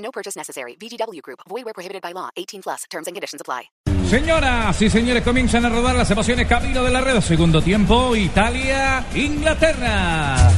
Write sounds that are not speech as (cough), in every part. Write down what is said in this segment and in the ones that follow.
No purchase necessary. VGW Group. Void where prohibited by law. 18 plus. Terms and conditions apply. Señoras y señores, comienzan a rodar las emociones camino de la red. Segundo tiempo, Italia, Inglaterra.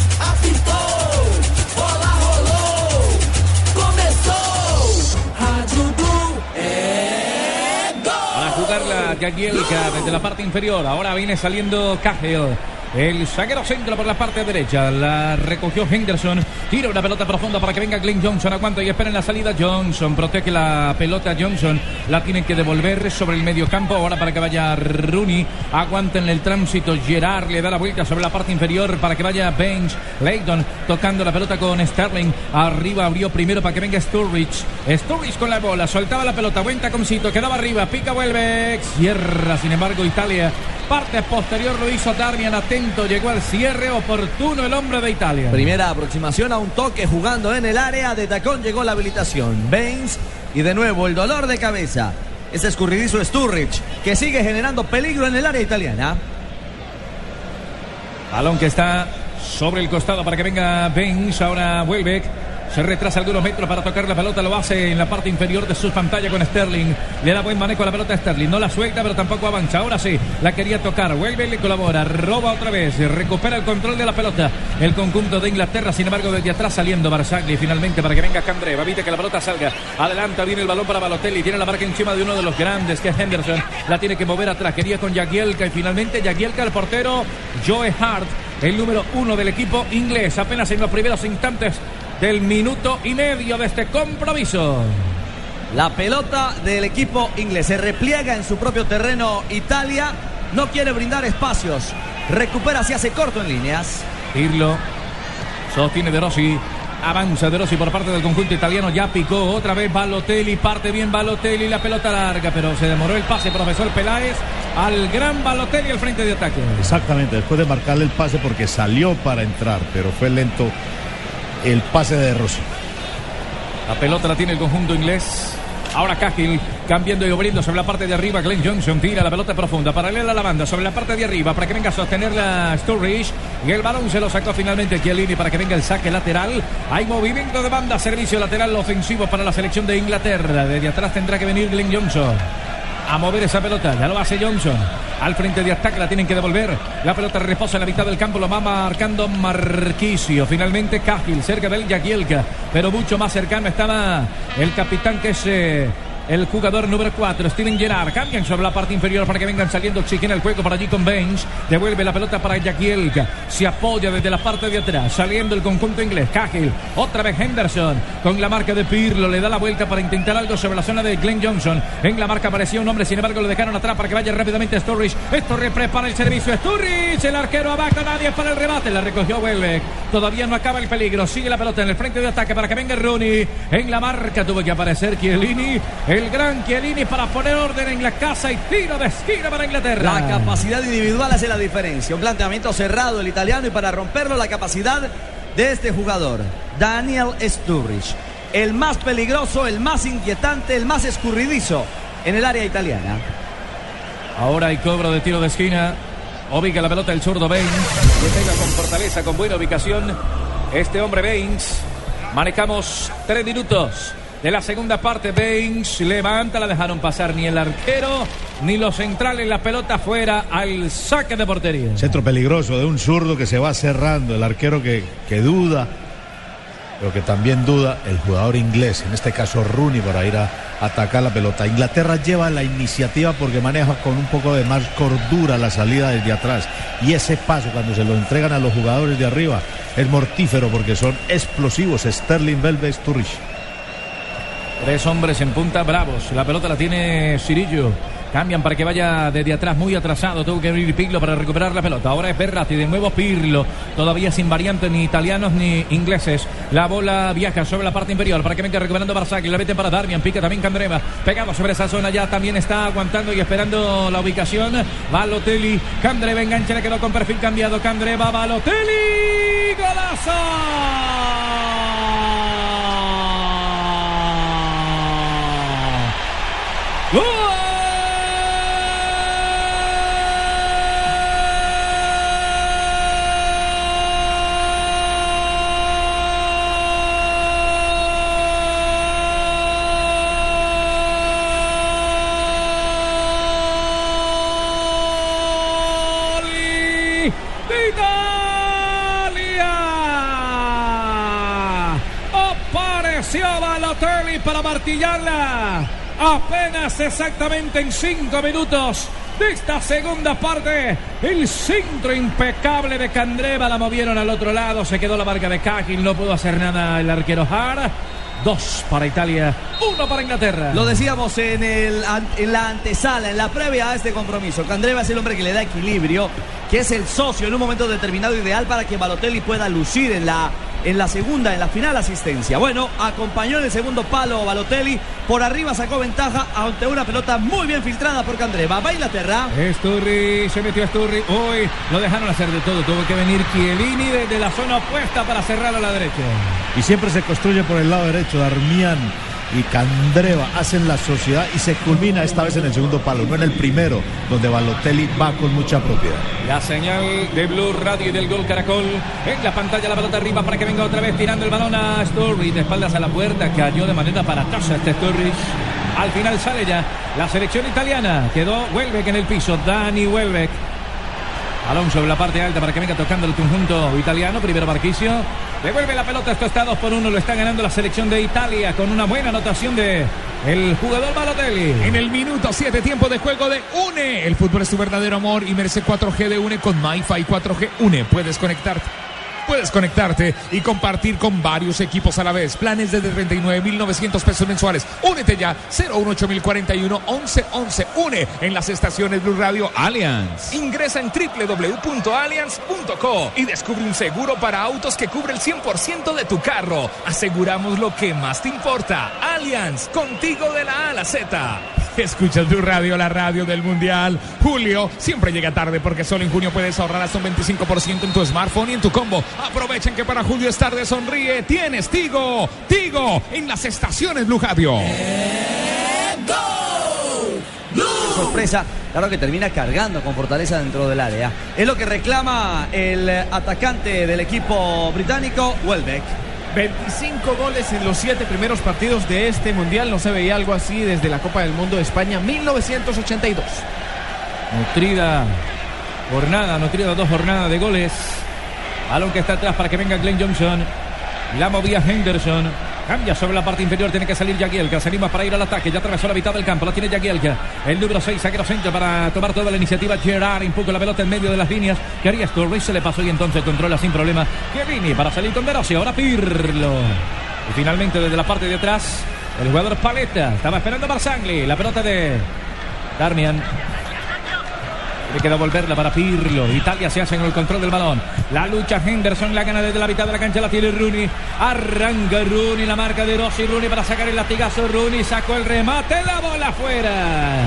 É Para gol. jugar la Jagielka desde la parte inferior. Ahora viene saliendo Cahill. El zaguero centro por la parte derecha. La recogió Henderson. Tira una pelota profunda para que venga Glenn Johnson. Aguanta y espera en la salida Johnson. Protege la pelota Johnson. La tienen que devolver sobre el medio campo. Ahora para que vaya Rooney. Aguanta en el tránsito. Gerard le da la vuelta sobre la parte inferior para que vaya Bench. Leighton tocando la pelota con Sterling. Arriba abrió primero para que venga Sturridge. Sturridge con la bola. Soltaba la pelota. Buen taconcito. Quedaba arriba. Pica, vuelve. Cierra, sin embargo, Italia. Parte posterior lo hizo Darmian. Atento. Llegó al cierre oportuno el hombre de Italia. Primera aproximación a un toque jugando en el área. De tacón llegó la habilitación. Baines y de nuevo el dolor de cabeza. Ese escurridizo Sturridge que sigue generando peligro en el área italiana. Balón que está sobre el costado para que venga Benz. Ahora Welbeck. Se retrasa algunos metros para tocar la pelota. Lo hace en la parte inferior de su pantalla con Sterling. Le da buen manejo a la pelota a Sterling. No la suelta, pero tampoco avanza. Ahora sí, la quería tocar. Welbeck le colabora. Roba otra vez. Recupera el control de la pelota. El conjunto de Inglaterra, sin embargo, desde atrás saliendo Barzagli finalmente para que venga Candreva. Evite que la pelota salga. Adelanta, viene el balón para Balotelli. Tiene la marca encima de uno de los grandes, que es Henderson. La tiene que mover atrás. Quería con Jagielka y finalmente Jagielka, el portero, Joe Hart, el número uno del equipo inglés. Apenas en los primeros instantes del minuto y medio de este compromiso. La pelota del equipo inglés se repliega en su propio terreno. Italia no quiere brindar espacios. Recupera, se hace corto en líneas. Pirlo sostiene De Rossi. Avanza De Rossi por parte del conjunto italiano. Ya picó otra vez Balotelli. Parte bien Balotelli. La pelota larga, pero se demoró el pase. Profesor Peláez al gran Balotelli al frente de ataque. Exactamente, después de marcarle el pase porque salió para entrar, pero fue lento el pase de Rossi. La pelota la tiene el conjunto inglés. Ahora Cahill cambiando y abriendo sobre la parte de arriba. Glenn Johnson tira la pelota profunda, paralela a la banda, sobre la parte de arriba para que venga a sostener la Sturridge. Y el balón se lo sacó finalmente Chiellini para que venga el saque lateral. Hay movimiento de banda, servicio lateral ofensivo para la selección de Inglaterra. Desde atrás tendrá que venir Glenn Johnson a mover esa pelota. Ya lo hace Johnson. Al frente de ataque la tienen que devolver. La pelota reposa en la mitad del campo. Lo va marcando Marquisio. Finalmente Cahill cerca del Jagielka. Pero mucho más cercano estaba el capitán que es eh, el jugador número 4, Steven Gerrard. Cambian sobre la parte inferior para que vengan saliendo. Oxigena el juego para allí con Baines. Devuelve la pelota para Jagielka. Se apoya desde la parte de atrás. Saliendo el conjunto inglés. Cahill. Otra vez Henderson. Con la marca de Pirlo. Le da la vuelta para intentar algo sobre la zona de Glenn Johnson. En la marca aparecía un hombre. Sin embargo, lo dejaron atrás para que vaya rápidamente Sturridge. Sturridge prepara el servicio. Sturridge. El arquero abajo. Nadie para el remate. La recogió Welbeck. Todavía no acaba el peligro. Sigue la pelota en el frente de ataque para que venga Rooney. En la marca tuvo que aparecer Chiellini. El gran Chiellini para poner orden en la casa y tiro de esquina para Inglaterra. La capacidad individual hace la diferencia. Un planteamiento cerrado el italiano y para romperlo la capacidad de este jugador, Daniel Sturridge. El más peligroso, el más inquietante, el más escurridizo en el área italiana. Ahora hay cobro de tiro de esquina. Ubica la pelota el zurdo Baines. Que pega con fortaleza, con buena ubicación. Este hombre Baines. Manejamos tres minutos de la segunda parte. Baines levanta, la dejaron pasar ni el arquero ni los centrales. La pelota fuera al saque de portería. Centro peligroso de un zurdo que se va cerrando, el arquero que, que duda, pero que también duda el jugador inglés, en este caso Rooney, para ir a atacar la pelota. Inglaterra lleva la iniciativa porque maneja con un poco de más cordura la salida desde atrás. Y ese paso, cuando se lo entregan a los jugadores de arriba, es mortífero porque son explosivos. Sterling Belve Sturridge. Tres hombres en punta bravos. La pelota la tiene Cirillo. Cambian para que vaya desde atrás, muy atrasado. Tuvo que abrir Pirlo para recuperar la pelota. Ahora es Berratti, de nuevo Pirlo. Todavía sin variantes ni italianos ni ingleses. La bola viaja sobre la parte inferior para que venga recuperando Barzagli. La mete para Darmian, pica también Candreva. Pegado sobre esa zona ya también está aguantando y esperando la ubicación. Balotelli, Candreva engancha, le quedó con perfil cambiado. Candreva, Balotelli. ¡Golazo! ¡Gol de Italia! Apareció Balotelli para Apenas exactamente en cinco minutos de esta segunda parte. El centro impecable de Candreva la movieron al otro lado. Se quedó la marca de Cajin. No pudo hacer nada el arquero Har. Dos para Italia, uno para Inglaterra. Lo decíamos en, el, en la antesala, en la previa a este compromiso. Candreva es el hombre que le da equilibrio, que es el socio en un momento determinado ideal para que Balotelli pueda lucir en la, en la segunda, en la final asistencia. Bueno, acompañó en el segundo palo Balotelli. Por arriba sacó ventaja ante una pelota muy bien filtrada por Candreva. Va Inglaterra. Sturri, se metió Sturri. Uy, lo dejaron hacer de todo. Tuvo que venir Chiellini desde la zona opuesta para cerrar a la derecha. Y siempre se construye por el lado derecho. Darmian y Candreva hacen la sociedad y se culmina esta vez en el segundo palo, no en el primero, donde Balotelli va con mucha propiedad. La señal de Blue Radio y del Gol Caracol. En la pantalla la pelota arriba para que venga otra vez tirando el balón a Sturridge. De espaldas a la puerta. Cayó de manera aparatosa este Sturridge. Al final sale ya la selección italiana. Quedó Welbeck en el piso. Dani Welbeck. Balón sobre la parte alta para que venga tocando el conjunto italiano. Primero Marquicio. Devuelve la pelota. Esto está 2 por 1. Lo está ganando la selección de Italia con una buena anotación de el jugador Balotelli. En el minuto 7, tiempo de juego de UNE. El fútbol es tu verdadero amor y merece 4G de UNE con MyFi 4G UNE. Puedes conectarte. Puedes conectarte y compartir con varios equipos a la vez. Planes desde 39.900 pesos mensuales. Únete ya. 018041 1111. Une en las estaciones Blue Radio Allianz. Ingresa en www.allianz.co y descubre un seguro para autos que cubre el 100% de tu carro. Aseguramos lo que más te importa. Allianz, contigo de la A a la Z. Escuchas Blue Radio, la radio del Mundial. Julio siempre llega tarde porque solo en junio puedes ahorrar hasta un 25% en tu smartphone y en tu combo. Aprovechen que para Julio es tarde, sonríe. Tienes Tigo, Tigo en las estaciones Blue Radio. sorpresa, claro que termina cargando con fortaleza dentro del área. Es lo que reclama el atacante del equipo británico, Welbeck. 25 goles en los siete primeros partidos de este mundial. No se veía algo así desde la Copa del Mundo de España 1982. Nutrida jornada, nutrida dos jornadas de goles. Balón que está atrás para que venga Glenn Johnson. La movía Henderson. Cambia sobre la parte inferior, tiene que salir Jagielka. Se anima para ir al ataque. Ya atravesó la mitad del campo. La tiene Jagielka. El número 6, saquero centro para tomar toda la iniciativa. Gerard empuja la pelota en medio de las líneas. Que haría Sturridge se le pasó y entonces controla sin problema. Chiellini para salir con Verossi. Ahora Pirlo. Y finalmente desde la parte de atrás, el jugador Paleta. Estaba esperando Barzagli. La pelota de Darmian. Le queda volverla para Pirlo. Italia se hace en el control del balón. La lucha Henderson la gana desde la mitad de la cancha. La tiene Rooney. Arranca Rooney. La marca de Rossi. Rooney para sacar el latigazo. Rooney sacó el remate. La bola afuera.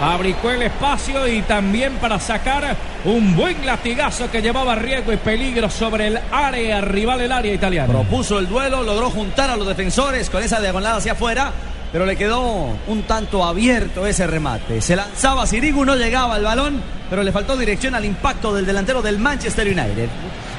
Fabricó el espacio y también para sacar un buen latigazo que llevaba riesgo y peligro sobre el área rival del área italiana. Propuso el duelo, logró juntar a los defensores con esa diagonal hacia afuera, pero le quedó un tanto abierto ese remate. Se lanzaba Sirigu, no llegaba al balón, pero le faltó dirección al impacto del delantero del Manchester United.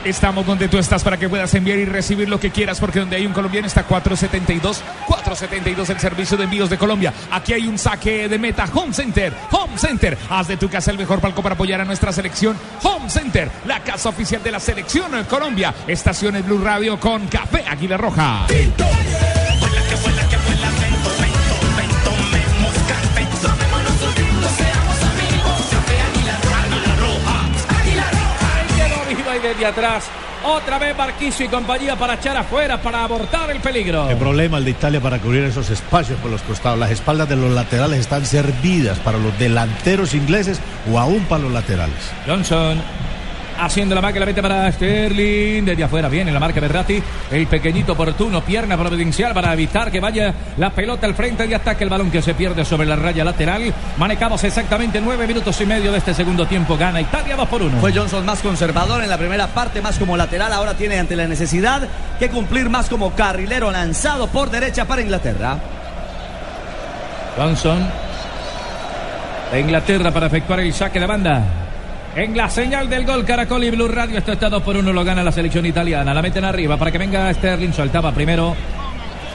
Estamos donde tú estás para que puedas enviar y recibir lo que quieras, porque donde hay un colombiano está 472. 472 el servicio de envíos de Colombia. Aquí hay un saque de meta. Home Center. Home Center. Haz de tu casa el mejor palco para apoyar a nuestra selección. Home Center, la casa oficial de la selección en Colombia. Estaciones Blue Radio con Café Águila Roja. Quedó Desde atrás, otra vez Barquicio y compañía para echar afuera, para abortar el peligro. El problema el de Italia para cubrir esos espacios por los costados. Las espaldas de los laterales están servidas para los delanteros ingleses o aún para los laterales. Johnson haciendo la marca, la mete para Sterling. Desde afuera viene la marca Berratti. El pequeñito oportuno, pierna providencial para evitar que vaya la pelota al frente de ataque. El balón que se pierde sobre la raya lateral. Manejamos exactamente nueve minutos y medio de este segundo tiempo. Gana Italia 2 por 1. Fue Johnson más conservador en la primera parte, más como lateral. Ahora tiene ante la necesidad que cumplir más como carrilero lanzado por derecha para Inglaterra. Johnson de Inglaterra para efectuar el saque de banda. En la señal del gol Caracol y Blue Radio, esto está 2 por 1, lo gana la selección italiana. La meten arriba para que venga Sterling, soltaba primero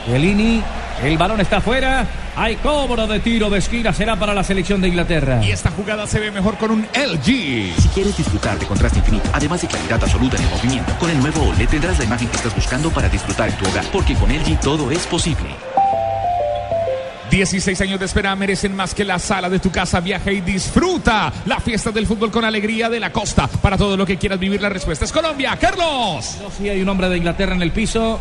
Bellini. El balón está afuera. Hay cobro de tiro de esquina, será para la selección de Inglaterra. Y esta jugada se ve mejor con un LG. Si quieres disfrutar de contraste infinito, además de claridad absoluta en el movimiento, con el nuevo OLED tendrás la imagen que estás buscando para disfrutar en tu hogar, porque con LG todo es posible. 16 años de espera merecen más que la sala de tu casa. Viaja y disfruta la fiesta del fútbol con alegría de la costa. Para todo lo que quieras vivir, la respuesta es Colombia. Carlos. No, sí, hay un hombre de Inglaterra en el piso.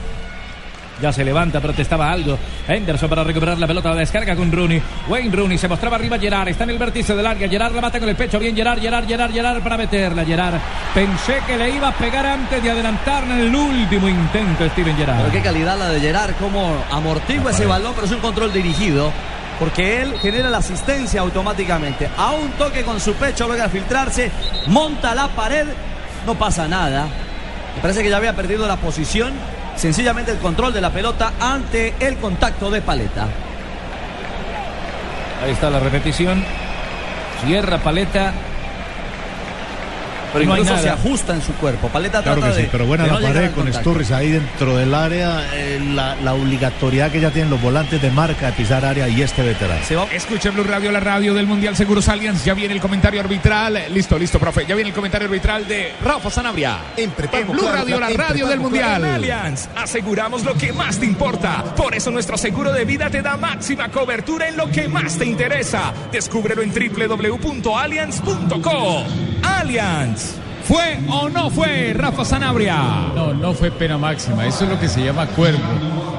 Ya se levanta, protestaba algo. Henderson para recuperar la pelota, la descarga con Rooney. Wayne Rooney se mostraba arriba Gerard. Está en el vértice del área. Gerard la mata con el pecho. Bien, Gerard, Gerard, Gerard, Gerard para meterla. Gerard. Pensé que le iba a pegar antes de adelantar en el último intento Steven Gerard. Pero qué calidad la de Gerard, cómo amortigua ese balón, pero es un control dirigido. Porque él genera la asistencia automáticamente. A un toque con su pecho, logra filtrarse, monta la pared, no pasa nada. Me parece que ya había perdido la posición. Sencillamente el control de la pelota ante el contacto de paleta. Ahí está la repetición. Cierra paleta. Pero No incluso se ajusta en su cuerpo. Paleta Claro trata que sí, pero buena de la no pared con. Sturridge ahí dentro del área, eh, la, la obligatoriedad que ya tienen los volantes de marca de pisar área y este veterano. Se va Escucha Blue Radio, la radio del Mundial Seguros Allianz. Ya viene el comentario arbitral. Listo, listo, profe. Ya viene el comentario arbitral de Rafa Sanabria. En prepago Blue Claro, Radio, la en radio del Mundial. Claro. Allianz, aseguramos lo que más te importa. Por eso nuestro seguro de vida te da máxima cobertura en lo que más te interesa. Descúbrelo en www.allianz.co. Allianz. ¿Fue o no fue Rafa Sanabria? No, no fue pena máxima. Eso es lo que se llama cuerpo.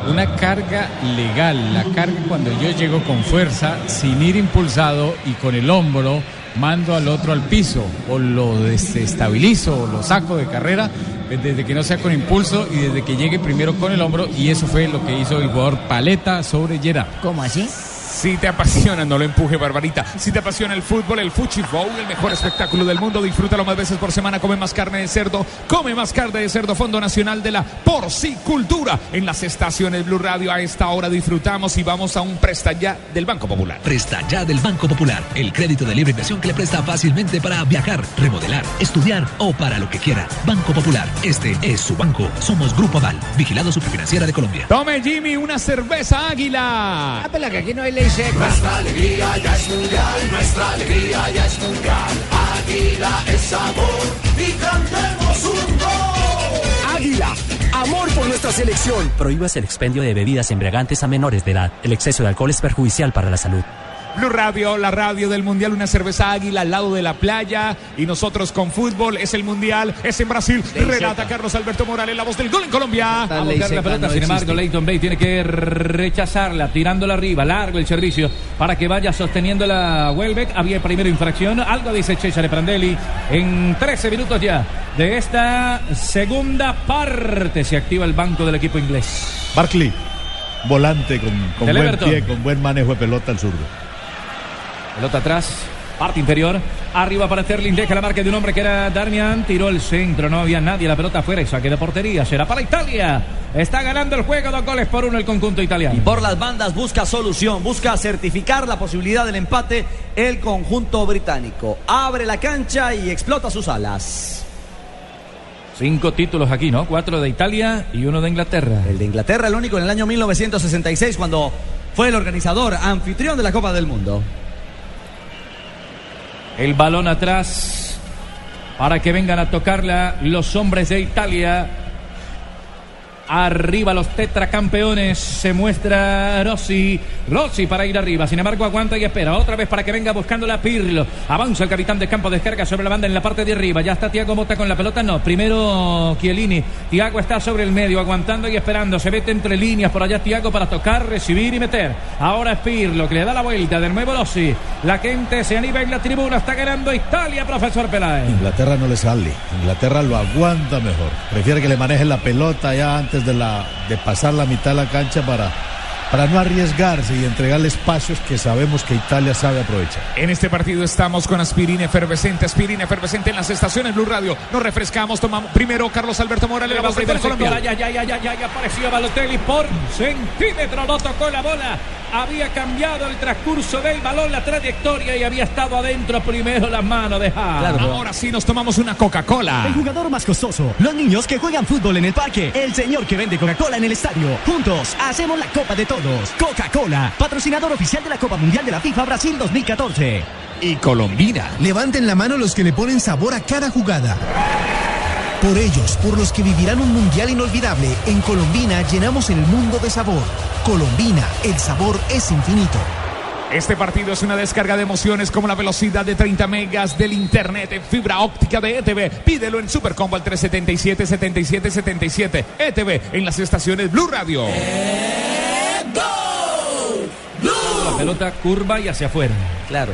Una carga legal. La carga cuando yo llego con fuerza, sin ir impulsado y con el hombro, mando al otro al piso. O lo desestabilizo o lo saco de carrera eh, desde que no sea con impulso y desde que llegue primero con el hombro. Y eso fue lo que hizo el jugador Paleta sobre Gerard. ¿Cómo así? Si te apasiona, no lo empuje, Barbarita. Si te apasiona el fútbol, el Fuchifou, el mejor espectáculo del mundo, disfrútalo más veces por semana. Come más carne de cerdo, come más carne de cerdo. Fondo Nacional de la Porcicultura. En las estaciones Blue Radio a esta hora disfrutamos y vamos a un presta ya del Banco Popular. Presta ya del Banco Popular, el crédito de libre inversión que le presta fácilmente para viajar, remodelar, estudiar o para lo que quiera. Banco Popular, este es su banco. Somos Grupo Aval, vigilado superfinanciera de Colombia. Tome Jimmy una cerveza águila. Ah, pero que aquí no hay ley Nuestra alegría ya es mundial, nuestra alegría ya es mundial. Águila es sabor y cantemos un gol. Águila, amor por nuestra selección. Prohíbas el expendio de bebidas embriagantes a menores de edad. El exceso de alcohol es perjudicial para la salud. Blue Radio, la radio del Mundial, una cerveza águila al lado de la playa. Y nosotros con fútbol, es el Mundial, es en Brasil. Relata Carlos Alberto Morales, la voz del gol en Colombia. A buscar la pelota, sin embargo, Leighton Bay tiene que rechazarla, tirándola arriba, largo el servicio para que vaya sosteniendo la Welbeck. Había primero infracción, algo dice Cesare Prandelli. En 13 minutos ya de esta segunda parte se activa el banco del equipo inglés. Barkley, volante con, buen Everton. pie, con buen manejo de pelota al zurdo. Pelota atrás, parte interior, arriba para Sterling, deja la marca de un hombre que era Darmian, tiró el centro, no había nadie, la pelota afuera y saque de portería, será para Italia. Está ganando el juego, dos goles por uno el conjunto italiano. Y por las bandas busca solución, busca certificar la posibilidad del empate el conjunto británico. Abre la cancha y explota sus alas. Cinco títulos aquí, ¿no? Cuatro de Italia y uno de Inglaterra. El de Inglaterra, el único en el año 1966, cuando fue el organizador, anfitrión de la Copa del Mundo. El balón atrás para que vengan a tocarla los hombres de Italia. Arriba los tetracampeones. Se muestra Rossi. Rossi para ir arriba. Sin embargo, aguanta y espera. Otra vez para que venga buscando la Pirlo. Avanza el capitán de campo. Descarga sobre la banda en la parte de arriba. Ya está Tiago Mota con la pelota. No. Primero Chiellini. Tiago está sobre el medio. Aguantando y esperando. Se mete entre líneas. Por allá Tiago para tocar, recibir y meter. Ahora es Pirlo que le da la vuelta. De nuevo Rossi. La gente se anima en la tribuna. Está ganando Italia, profesor Peláez. Inglaterra no le sale. Inglaterra lo aguanta mejor. Prefiere que le manejen la pelota ya antes de, la, de pasar la mitad de la cancha para, para no arriesgarse y entregarle espacios que sabemos que Italia sabe aprovechar. En este partido estamos con aspirina efervescente, aspirina efervescente en las estaciones Blue Radio. Nos refrescamos, tomamos primero Carlos Alberto Morales, la voz del Colombia. Ya, ya, ya, ya, ya, ya apareció Balotelli por centímetro, no tocó la bola. Había cambiado el transcurso del balón, la trayectoria y había estado adentro primero la mano de Haas. Ahora sí nos tomamos una Coca-Cola. El jugador más costoso, los niños que juegan fútbol en el parque, el señor que vende Coca-Cola en el estadio. Juntos hacemos la Copa de Todos. Coca-Cola, patrocinador oficial de la Copa Mundial de la FIFA Brasil 2014. Y Colombina. Levanten la mano los que le ponen sabor a cada jugada. Por ellos, por los que vivirán un mundial inolvidable, en Colombina llenamos el mundo de sabor. Colombina, el sabor es infinito. Este partido es una descarga de emociones como la velocidad de 30 megas del internet en fibra óptica de ETV. Pídelo en Supercombo al 377-7777. ETV en las estaciones Blue Radio. La pelota curva y hacia afuera. Claro.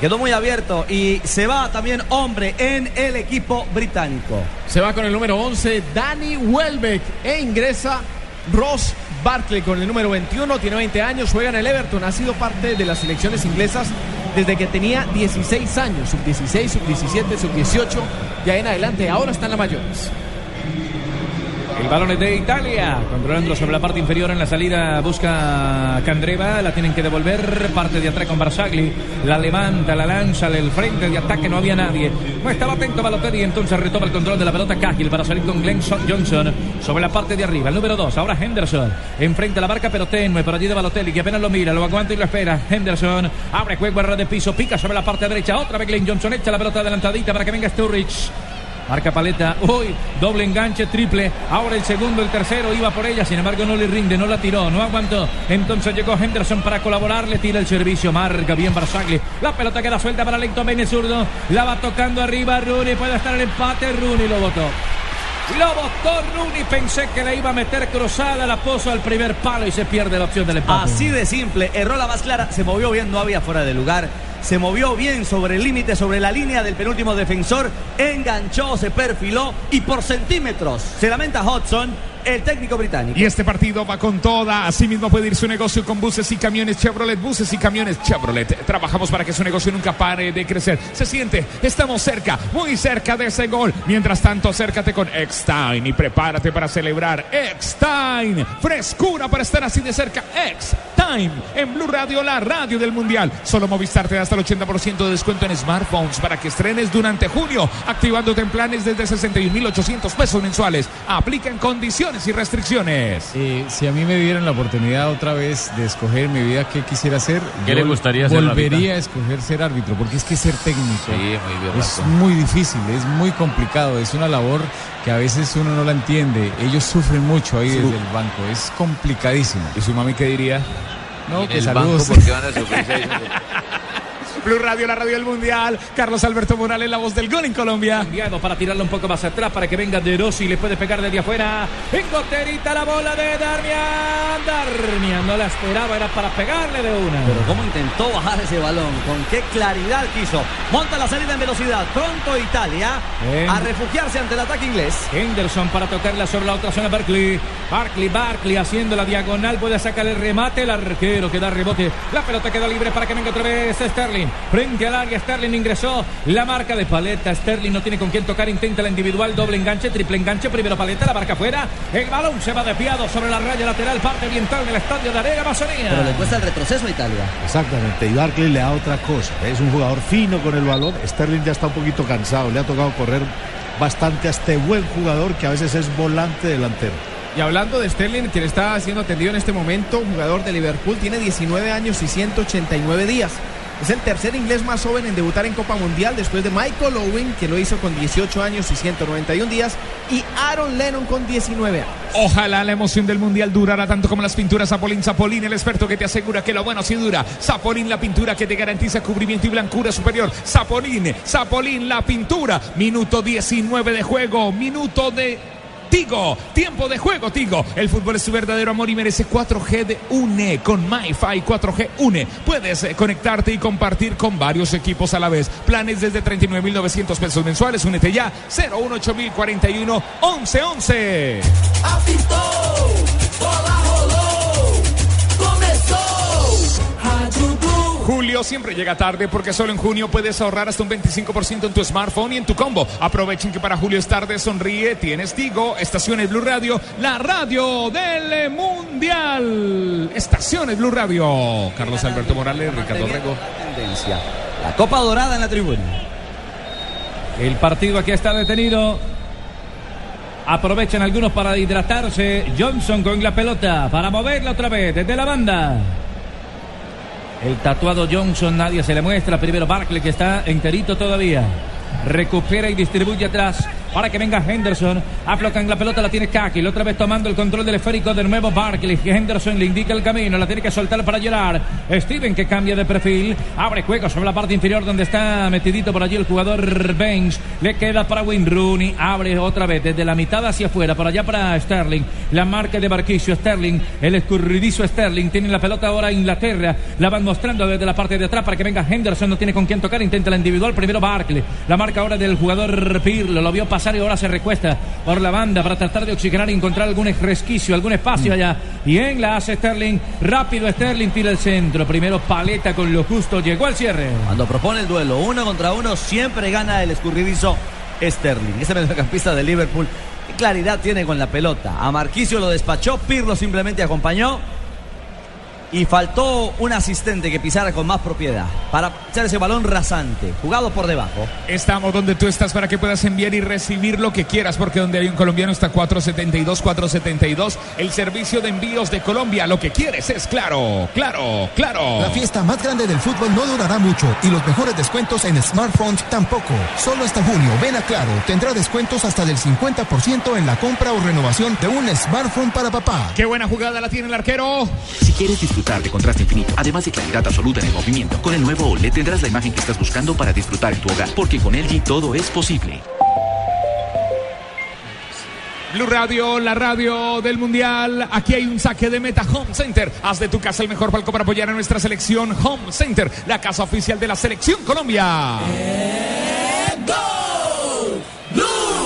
Quedó muy abierto y se va también hombre en el equipo británico. Se va con el número 11, Danny Welbeck. E ingresa Ross Barkley con el número 21. Tiene 20 años, juega en el Everton. Ha sido parte de las selecciones inglesas desde que tenía 16 años. Sub 16, sub 17, sub 18. Ya en adelante, ahora está en la mayores. El balón es de Italia. Controlando sobre la parte inferior en la salida. Busca Candreva. La tienen que devolver. Parte de atrás con Barzagli. La levanta, la lanza. El frente de ataque. No había nadie. No estaba atento Balotelli. Entonces retoma el control de la pelota Cahill para salir con Glenn Johnson. Sobre la parte de arriba. El número 2. Ahora Henderson. Enfrente a la barca pero tenue. Por allí de Balotelli. Que apenas lo mira. Lo aguanta y lo espera. Henderson. Abre juego a de piso. Pica sobre la parte derecha. Otra vez Glenn Johnson. Echa la pelota adelantadita para que venga Sturridge. Marca paleta. Uy, doble enganche, triple. Ahora el segundo, el tercero iba por ella. Sin embargo, no le rinde, no la tiró, no aguantó. Entonces llegó Henderson para colaborar. Le tira el servicio. Marca bien Barzagli. La pelota queda suelta para Lento Bene zurdo. La va tocando arriba Rooney. Puede estar el empate. Rooney lo votó. Lo botó Rooney. Pensé que le iba a meter cruzada. La puso al primer palo y se pierde la opción del empate. Así de simple. Erró la más clara. Se movió bien, no había fuera de lugar. Se movió bien sobre el límite, sobre la línea del penúltimo defensor. Enganchó, se perfiló y por centímetros se lamenta Hudson, el técnico británico. Y este partido va con toda. Asimismo puede ir su negocio con buses y camiones Chevrolet. Buses y camiones Chevrolet. Trabajamos para que su negocio nunca pare de crecer. Se siente, estamos cerca, muy cerca de ese gol. Mientras tanto, acércate con Eckstein y prepárate para celebrar. Eckstein, frescura para estar así de cerca. En Blue Radio, la radio del Mundial. Solo Movistar te da hasta el 80% de descuento en smartphones para que estrenes durante junio, activándote en planes desde 61.800 pesos mensuales. Aplica en condiciones y restricciones. Eh, si a mí me dieran la oportunidad otra vez de escoger mi vida qué quisiera hacer, ¿Qué yo le gustaría ser, Volvería a escoger ser árbitro, porque es que ser técnico Sí, muy bien, es razón. muy difícil, es muy complicado, es una labor que a veces uno no la entiende. Ellos sufren mucho ahí Su- desde el banco, es complicadísimo. ¿Y su mami qué diría? No, que el saludos. banco. (laughs) Blue Radio, la radio del Mundial. Carlos Alberto Morales, la voz del gol en Colombia. Enviado para tirarlo un poco más atrás para que venga De Rossi y le puede pegar desde afuera. En goterita la bola de Darmian. Darmian no la esperaba, era para pegarle de una. Pero cómo intentó bajar ese balón, con qué claridad quiso. Monta la salida en velocidad. Pronto Italia a refugiarse ante el ataque inglés. Henderson para tocarla sobre la otra zona. Barkley. Barkley, Barkley haciendo la diagonal. Puede sacar el remate. El arquero que da rebote. La pelota queda libre para que venga otra vez Sterling. Frente al área. Sterling ingresó. La marca de paleta. Sterling no tiene con quién tocar. Intenta la individual. Doble enganche. Triple enganche. Primero paleta. La marca afuera. El balón se va desviado sobre la raya lateral. Parte oriental del estadio de Arena Amazonía. Pero le cuesta el retroceso a Italia. Exactamente, y Barkley le da otra cosa. Es un jugador fino con el balón. Sterling ya está un poquito cansado, le ha tocado correr bastante a este buen jugador que a veces es volante delantero. Y hablando de Sterling, quien está siendo atendido en este momento, jugador de Liverpool, tiene 19 años y 189 días. Es el tercer inglés más joven en debutar en Copa Mundial después de Michael Owen, que lo hizo con 18 años y 191 días, y Aaron Lennon con 19 años. Ojalá la emoción del mundial durara tanto como las pinturas Zapolín. Zapolín, el experto que te asegura que lo bueno sí dura. Zapolín, la pintura que te garantiza cubrimiento y blancura superior. Zapolín, Zapolín, la pintura. Minuto 19 de juego, minuto de Tigo, tiempo de juego, Tigo. El fútbol es su verdadero amor y merece 4G de UNE. Con MyFi 4G UNE puedes eh, conectarte y compartir con varios equipos a la vez. Planes desde 39.900 pesos mensuales. Únete ya 018041 1111. Apitou, Julio siempre llega tarde porque solo en junio puedes ahorrar hasta un 25% en tu smartphone y en tu combo. Aprovechen que para Julio es tarde, sonríe, tienes Tigo, Estaciones Blue Radio, la radio del Mundial. Estaciones Blue Radio. Carlos Alberto Morales, Ricardo Rego. Tendencia. La Copa Dorada en la tribuna. El partido aquí está detenido. Aprovechan algunos para hidratarse. Johnson con la pelota para moverla otra vez desde la banda. El tatuado Johnson, nadie se le muestra. Primero Barkley que está enterito todavía. Recupera y distribuye atrás para que venga Henderson. Aflocan la pelota, la tiene Kaki. Otra vez tomando el control del esférico de nuevo Barkley. Henderson le indica el camino, la tiene que soltar para llorar. Steven que cambia de perfil. Abre juego sobre la parte inferior donde está metidito por allí el jugador Bench. Le queda para Wayne Rooney. Abre otra vez desde la mitad hacia afuera. Por allá para Sterling. La marca de Barquicio Sterling. El escurridizo Sterling. Tiene la pelota ahora Inglaterra. La van mostrando desde la parte de atrás para que venga Henderson. No tiene con quién tocar. Intenta la individual. Primero Barkley. La marca ahora del jugador Pirlo. Lo vio pasar y ahora se recuesta por la banda para tratar de oxigenar y encontrar algún resquicio, algún espacio allá. Y en la hace Sterling. Rápido Sterling tira el centro. Primero paleta con lo justo. Llegó al cierre. Cuando propone el duelo uno contra uno, siempre gana el escurridizo Sterling. Ese mediocampista de Liverpool. ¿Qué claridad tiene con la pelota? A Marquicio lo despachó, Pirlo simplemente acompañó. Y faltó un asistente que pisara con más propiedad para echar ese balón rasante, jugado por debajo. Estamos donde tú estás para que puedas enviar y recibir lo que quieras, porque donde hay un colombiano está 472, 472, el servicio de envíos de Colombia. Lo que quieres es claro, claro, claro. La fiesta más grande del fútbol no durará mucho y los mejores descuentos en smartphones tampoco. Solo hasta junio, ven a Claro, tendrá descuentos hasta del 50% en la compra o renovación de un smartphone para papá. Qué buena jugada la tiene el arquero. Si quieres disfrutar de contraste infinito, además de claridad absoluta en el movimiento, con el nuevo OLED tendrás la imagen que estás buscando para disfrutar en tu hogar, porque con LG todo es posible. Blue Radio, la radio del Mundial. Aquí hay un saque de meta Home Center. Haz de tu casa el mejor palco para apoyar a nuestra selección Home Center, la casa oficial de la selección Colombia.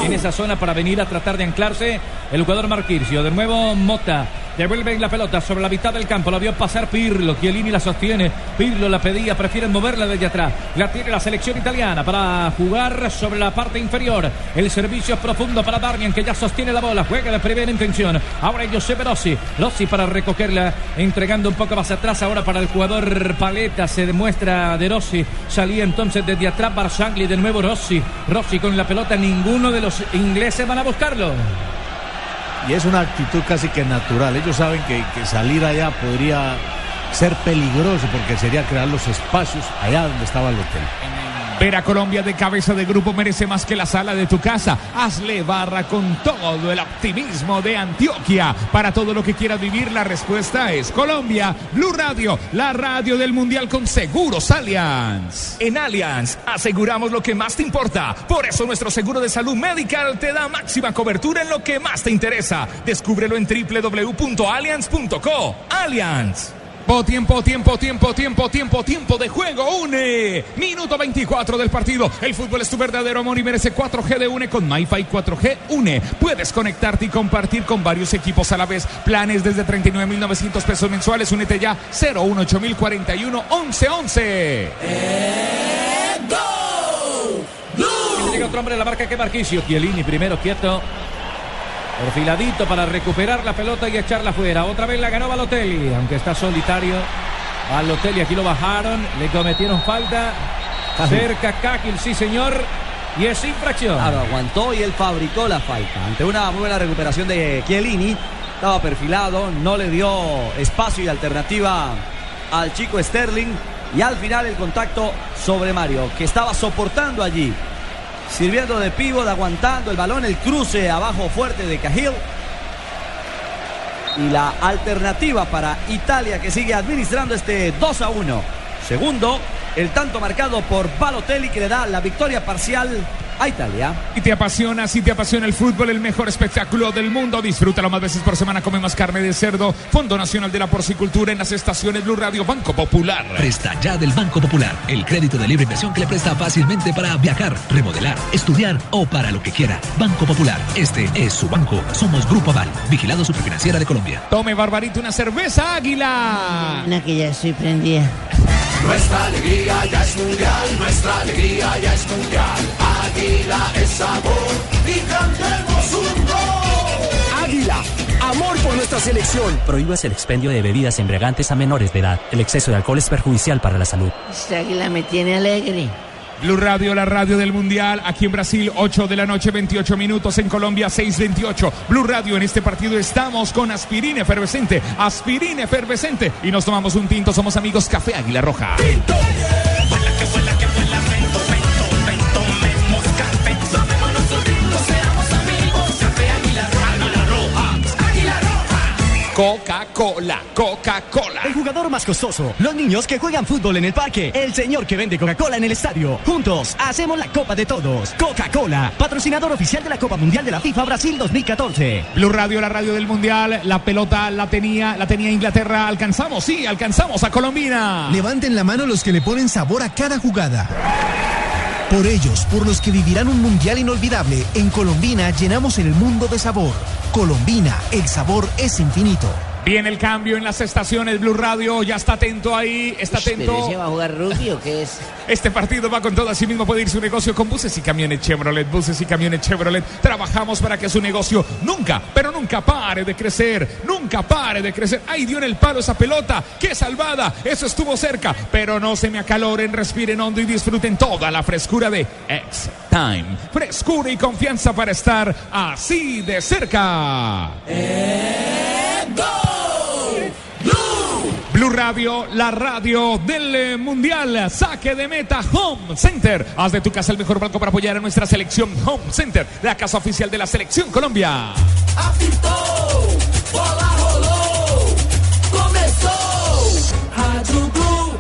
En esa zona para venir a tratar de anclarse el jugador Marquircio. De nuevo Mota. Devuelven la pelota sobre la mitad del campo. La vio pasar Pirlo. Chiellini la sostiene. Pirlo la pedía. Prefieren moverla desde atrás. La tiene la selección italiana para jugar sobre la parte inferior. El servicio es profundo para Darmian que ya sostiene la bola. Juega de primera intención. Ahora Giuseppe Rossi. Rossi para recogerla. Entregando un poco más atrás. Ahora para el jugador Paleta. Se demuestra de Rossi. Salía entonces desde atrás Barzagli. De nuevo Rossi. Rossi con la pelota. Ninguno de los ingleses van a buscarlo. Y es una actitud casi que natural. Ellos saben que, que salir allá podría ser peligroso porque sería crear los espacios allá donde estaba el hotel. Ver a Colombia de cabeza de grupo merece más que la sala de tu casa. Hazle barra con todo el optimismo de Antioquia. Para todo lo que quieras vivir, la respuesta es Colombia. Blue Radio, la radio del Mundial con Seguros Allianz. En Allianz aseguramos lo que más te importa. Por eso nuestro seguro de salud medical te da máxima cobertura en lo que más te interesa. Descúbrelo en www.allianz.co. Allianz. Tiempo, tiempo, tiempo, tiempo, tiempo, tiempo de juego. Une. Minuto 24 del partido. El fútbol es tu verdadero amor y merece 4G de Une con MyFi 4G Une. Puedes conectarte y compartir con varios equipos a la vez. Planes desde 39.900 pesos mensuales. Únete ya 018041 1111. Llega otro hombre en la marca que Marquicio. Chiellini primero quieto. Perfiladito para recuperar la pelota y echarla afuera. Otra vez la ganó Balotelli, aunque está solitario. Balotelli aquí lo bajaron, le cometieron falta. Cerca Kakil, sí señor. Y es infracción. Claro, aguantó y él fabricó la falta. Ante una muy buena recuperación de Chiellini. Estaba perfilado, no le dio espacio y alternativa al chico Sterling. Y al final el contacto sobre Mario, que estaba soportando allí. Sirviendo de pívot, aguantando el balón, el cruce abajo fuerte de Cahill. Y la alternativa para Italia que sigue administrando este 2 a 1. Segundo, el tanto marcado por Balotelli que le da la victoria parcial a Italia. Y te apasiona, si te apasiona el fútbol, el mejor espectáculo del mundo. Disfrútalo más veces por semana. Come más carne de cerdo. Fondo Nacional de la Porcicultura en las estaciones Blue Radio Banco Popular. Presta ya del Banco Popular. El crédito de libre inversión que le presta fácilmente para viajar, remodelar, estudiar o para lo que quiera. Banco Popular. Este es su banco. Somos Grupo Aval. Vigilado Superfinanciera de Colombia. Tome, Barbarito, una cerveza águila. Una que ya estoy prendida. Nuestra alegría ya es mundial, nuestra alegría ya es mundial. Águila es sabor y cantemos un gol. Águila, amor por nuestra selección. Prohíbas el expendio de bebidas embriagantes a menores de edad. El exceso de alcohol es perjudicial para la salud. Esta águila me tiene alegre. Blue Radio, la radio del Mundial. Aquí en Brasil, 8 de la noche, 28 minutos. En Colombia, 6.28. Blue Radio, en este partido estamos con aspirina efervescente. Aspirina efervescente. Y nos tomamos un tinto. Somos amigos Café Águila Roja. Coca-Cola, Coca-Cola. El jugador más costoso. Los niños que juegan fútbol en el parque. El señor que vende Coca-Cola en el estadio. Juntos hacemos la Copa de Todos. Coca-Cola, patrocinador oficial de la Copa Mundial de la FIFA Brasil 2014. Blue Radio, la radio del Mundial. La pelota la tenía, la tenía Inglaterra. Alcanzamos, sí, alcanzamos a Colombina. Levanten la mano los que le ponen sabor a cada jugada. Por ellos, por los que vivirán un mundial inolvidable, en Colombina llenamos el mundo de sabor. Colombina, el sabor es infinito. Viene el cambio en las estaciones Blue Radio. Ya está atento ahí, está ¿Pero atento. ese va a jugar rugby o qué es? Este partido va con todo. Así mismo puede ir su negocio con buses y camiones Chevrolet. Buses y camiones Chevrolet. Trabajamos para que su negocio nunca, pero nunca pare de crecer. Nunca pare de crecer. Ay, dio en el palo esa pelota. ¡Qué salvada! Eso estuvo cerca. Pero no se me acaloren, respiren hondo y disfruten toda la frescura de X-Time. Frescura y confianza para estar así de cerca. Blue Radio, la radio del eh, Mundial. Saque de meta Home Center. Haz de tu casa el mejor banco para apoyar a nuestra selección Home Center, la casa oficial de la selección Colombia. Apitou, bola rolou, começou. Rádio Blue.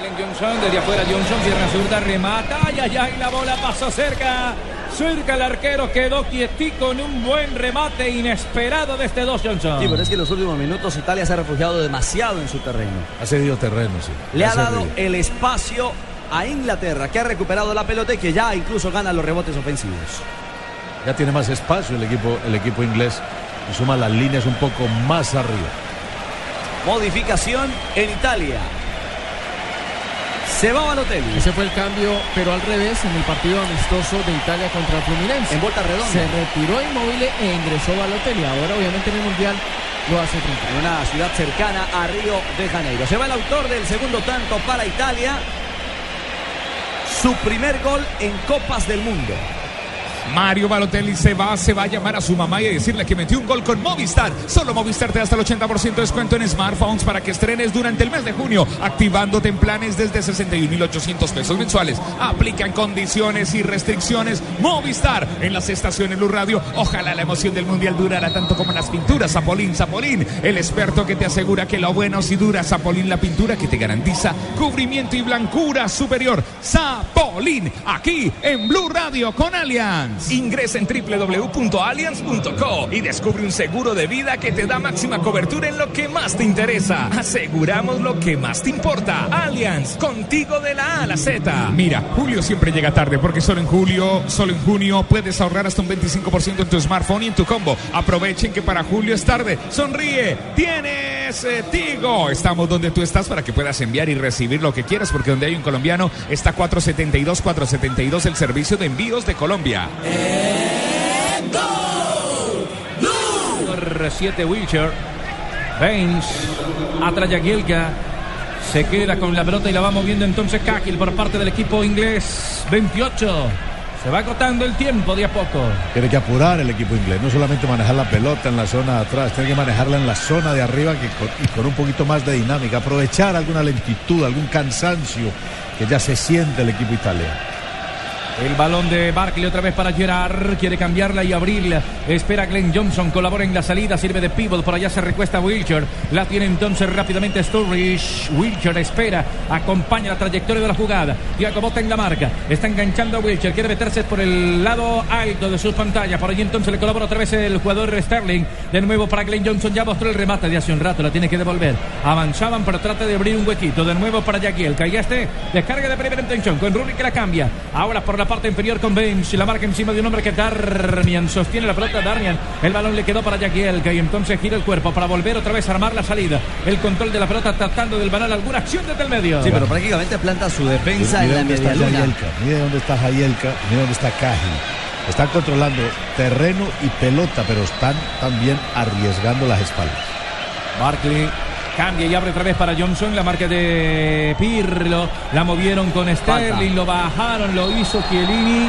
Glenn Johnson, desde afuera Johnson, pierna zurda, remata, ay, ay, ay, la bola pasó cerca. Cerca el arquero quedó quietico en un buen remate inesperado de este dos Johnson. Sí, pero es que en los últimos minutos Italia se ha refugiado demasiado en su terreno. Ha cedido terreno, sí. Le ha cedido. dado el espacio a Inglaterra, que ha recuperado la pelota y que ya incluso gana los rebotes ofensivos. Ya tiene más espacio el equipo, el equipo inglés y suma las líneas un poco más arriba. Modificación en Italia. Se va Balotelli. Ese fue el cambio, pero al revés, en el partido amistoso de Italia contra Fluminense. En vuelta redonda. Se retiró inmóvil e ingresó Balotelli. Ahora, obviamente, en el Mundial lo hace frente. En una ciudad cercana a Río de Janeiro. Se va el autor del segundo tanto para Italia. Su primer gol en Copas del Mundo. Mario Balotelli se va, se va a llamar a su mamá y a decirle que metió un gol con Movistar. Solo Movistar te da hasta el 80% de descuento en smartphones para que estrenes durante el mes de junio, activándote en planes desde 61.800 pesos mensuales. Aplican condiciones y restricciones. Movistar en las estaciones Blue Radio. Ojalá la emoción del mundial durara tanto como las pinturas. Zapolín, Zapolín, el experto que te asegura que lo bueno si dura. Zapolín, la pintura que te garantiza cubrimiento y blancura superior. Zapolín, aquí en Blue Radio con Allianz. Ingresa en www.allianz.co y descubre un seguro de vida que te da máxima cobertura en lo que más te interesa. Aseguramos lo que más te importa. Allianz, contigo de la A a la Z. Mira, julio siempre llega tarde porque solo en julio, solo en junio puedes ahorrar hasta un 25% en tu smartphone y en tu combo. Aprovechen que para julio es tarde. Sonríe, tienes eh, Tigo. Estamos donde tú estás para que puedas enviar y recibir lo que quieras porque donde hay un colombiano está 472 472 el servicio de envíos de Colombia. Por 7 Wilcher. Baines. Atrás Yagielka. Se queda con la pelota y la va moviendo entonces Cahill por parte del equipo inglés. 28. Se va agotando el tiempo de a poco. Tiene que apurar el equipo inglés, no solamente manejar la pelota en la zona de atrás, tiene que manejarla en la zona de arriba que y con un poquito más de dinámica, aprovechar alguna lentitud, algún cansancio que ya se siente el equipo italiano. El balón de Barkley otra vez para Gerard. Quiere cambiarla y abrirla. Espera Glenn Johnson. Colabora en la salida. Sirve de pivot. Por allá se recuesta Wilcher. La tiene entonces rápidamente Sturridge. Wilcher espera. Acompaña la trayectoria de la jugada. Tiago Bota en la marca. Está enganchando a Wilcher. Quiere meterse por el lado alto de sus pantallas. Por allí entonces le colabora otra vez el jugador Sterling. De nuevo para Glenn Johnson. Ya mostró el remate de hace un rato. La tiene que devolver. Avanzaban pero trata de abrir un huequito. De nuevo para Yaquiel. Caiga este. Descarga de primera intención. Con Rooney que la cambia. Ahora por la parte inferior con Baines. La marca encima de un hombre que Darmian sostiene la pelota. Darmian. El balón le quedó para Yaquiel. Que entonces gira el cuerpo para volver otra vez a armar la salida. El control de la pelota tratando del banal alguna acción desde el medio. Sí, pero prácticamente planta su defensa en la media luna. Mire dónde está Jagielka, mire dónde está Caji. Están controlando terreno y pelota, pero están también arriesgando las espaldas. Barkley cambia y abre otra vez para Johnson. La marca de Pirlo. La movieron con Sterling. Lo bajaron. Lo hizo Chiellini.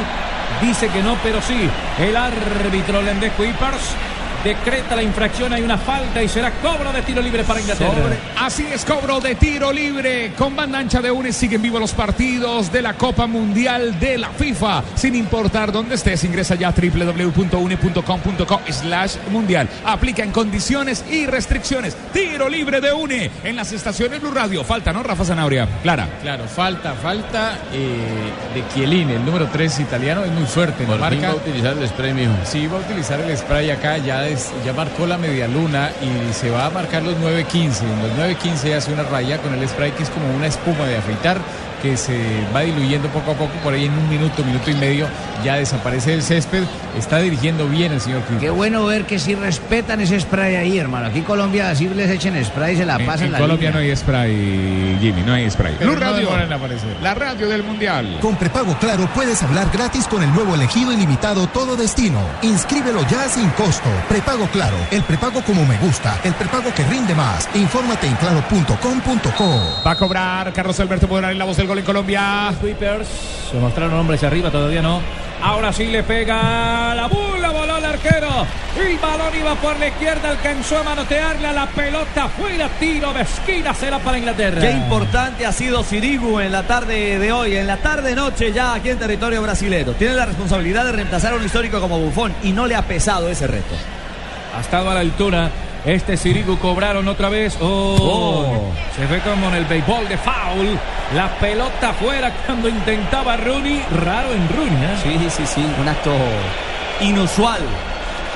Dice que no, pero sí. El árbitro holandés Kuipers decreta la infracción. Hay una falta y será cobro de tiro libre para Inglaterra. Así es, cobro de tiro libre. Con banda ancha de UNES siguen vivos los partidos de la Copa Mundial de la FIFA. Sin importar dónde estés, ingresa ya a www.une.com.co slash mundial. Aplica en condiciones y restricciones. Tiro libre de UNE en las estaciones Blue Radio. Falta, ¿no, Rafa Zanabria? Clara. Claro, falta, falta eh, de Chiellini, el número 3 italiano, es muy fuerte. Por fin marca. va a utilizar el spray, mijo. Sí, va a utilizar el spray acá, ya, ya marcó la media luna y se va a marcar los 9.15. En los 9.15 hace una raya con el spray que es como una espuma de afeitar que se va diluyendo poco a poco, por ahí en un minuto, minuto y medio ya desaparece el césped. Está dirigiendo bien el señor Qué bueno ver que sí respetan ese spray ahí, hermano. Aquí en Colombia así les echen spray y se la En, pasan en la Colombia línea. no hay spray, Jimmy, no hay spray. Blue no Radio, en la radio del Mundial. Con prepago claro puedes hablar gratis con el nuevo elegido ilimitado todo destino. Inscríbelo ya sin costo. Prepago claro, el prepago como me gusta, el prepago que rinde más. Infórmate en claro.com.co. Va a cobrar Carlos Alberto Morales la voz del gol en Colombia. Sweepers. Se mostraron hombres arriba, todavía no. Ahora sí le pega la bula, voló el arquero. El balón iba por la izquierda, alcanzó a manotearla. La pelota fuera, tiro de esquina, será para Inglaterra. Qué importante ha sido Sirigu en la tarde de hoy, en la tarde-noche ya aquí en territorio brasilero. Tiene la responsabilidad de reemplazar a un histórico como Bufón y no le ha pesado ese reto. Ha estado a la altura. Este Sirigu cobraron otra vez. Oh, Oh. Se fue como en el béisbol de foul. La pelota fuera cuando intentaba Rooney. Raro en Rooney. ¿eh? Sí, sí, sí, un acto inusual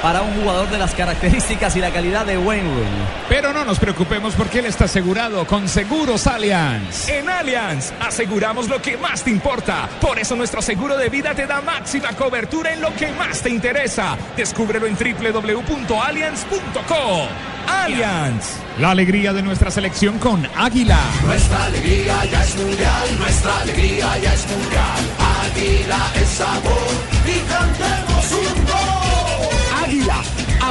para un jugador de las características y la calidad de Wayne Rooney. Pero no nos preocupemos porque él está asegurado con Seguros Allianz. En Allianz aseguramos lo que más te importa. Por eso nuestro seguro de vida te da máxima cobertura en lo que más te interesa. Descúbrelo en www.allianz.co. Allianz, la alegría de nuestra selección con Águila. Nuestra alegría ya es mundial, nuestra alegría ya es mundial. Águila es sabor y cantemos un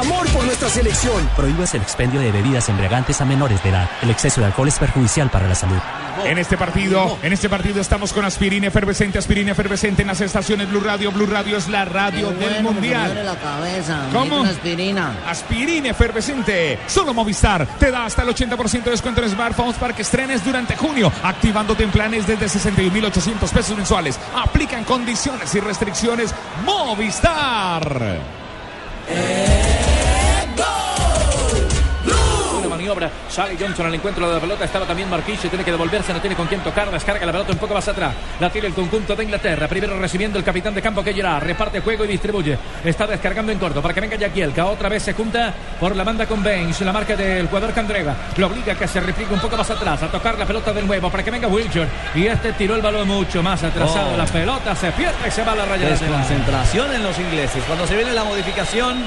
amor por nuestra selección. Prohíbes el expendio de bebidas embriagantes a menores de edad. El exceso de alcohol es perjudicial para la salud. En este partido, en este partido estamos con aspirina efervescente, aspirina efervescente en las estaciones Blue Radio. Blue Radio es la radio del mundial. la cabeza. ¿Cómo? Aspirina. Aspirina efervescente. Solo Movistar te da hasta el 80% de descuento en smartphones para que estrenes durante junio, activándote en planes desde 61.800 pesos mensuales. Aplican condiciones y restricciones Movistar. Una maniobra, sale Johnson al encuentro de la pelota, estaba también Marquisio, tiene que devolverse, no tiene con quién tocar, descarga la pelota un poco más atrás, la tiene el conjunto de Inglaterra, primero recibiendo el capitán de campo que Gerard, reparte juego y distribuye, está descargando en corto para que venga Yaquielka, otra vez se junta por la banda con Baines, la marca del jugador Candreva, lo obliga a que se replique un poco más atrás, a tocar la pelota de nuevo para que venga Wilcher, y este tiró el balón mucho más atrasado, Oh. la pelota se pierde y se va a la raya. Desconcentración en los ingleses. Cuando se viene la modificación,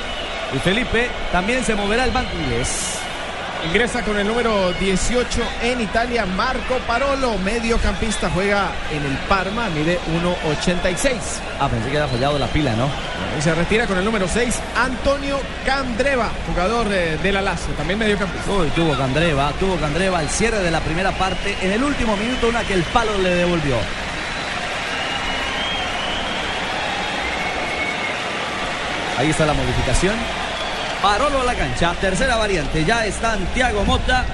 y Felipe también se moverá el banco inglés. Ingresa con el número 18 en Italia, Marco Parolo, mediocampista, juega en el Parma, mide 1.86. Ah, pensé que había fallado la pila, ¿no? Y se retira con el número 6, Antonio Candreva, jugador eh, de la Lazio, también mediocampista. Uy, tuvo Candreva, tuvo Candreva al cierre de la primera parte. En el último minuto, una que el palo le devolvió. Ahí está la modificación. Parolo a la cancha. Tercera variante. Ya están Thiago Motta,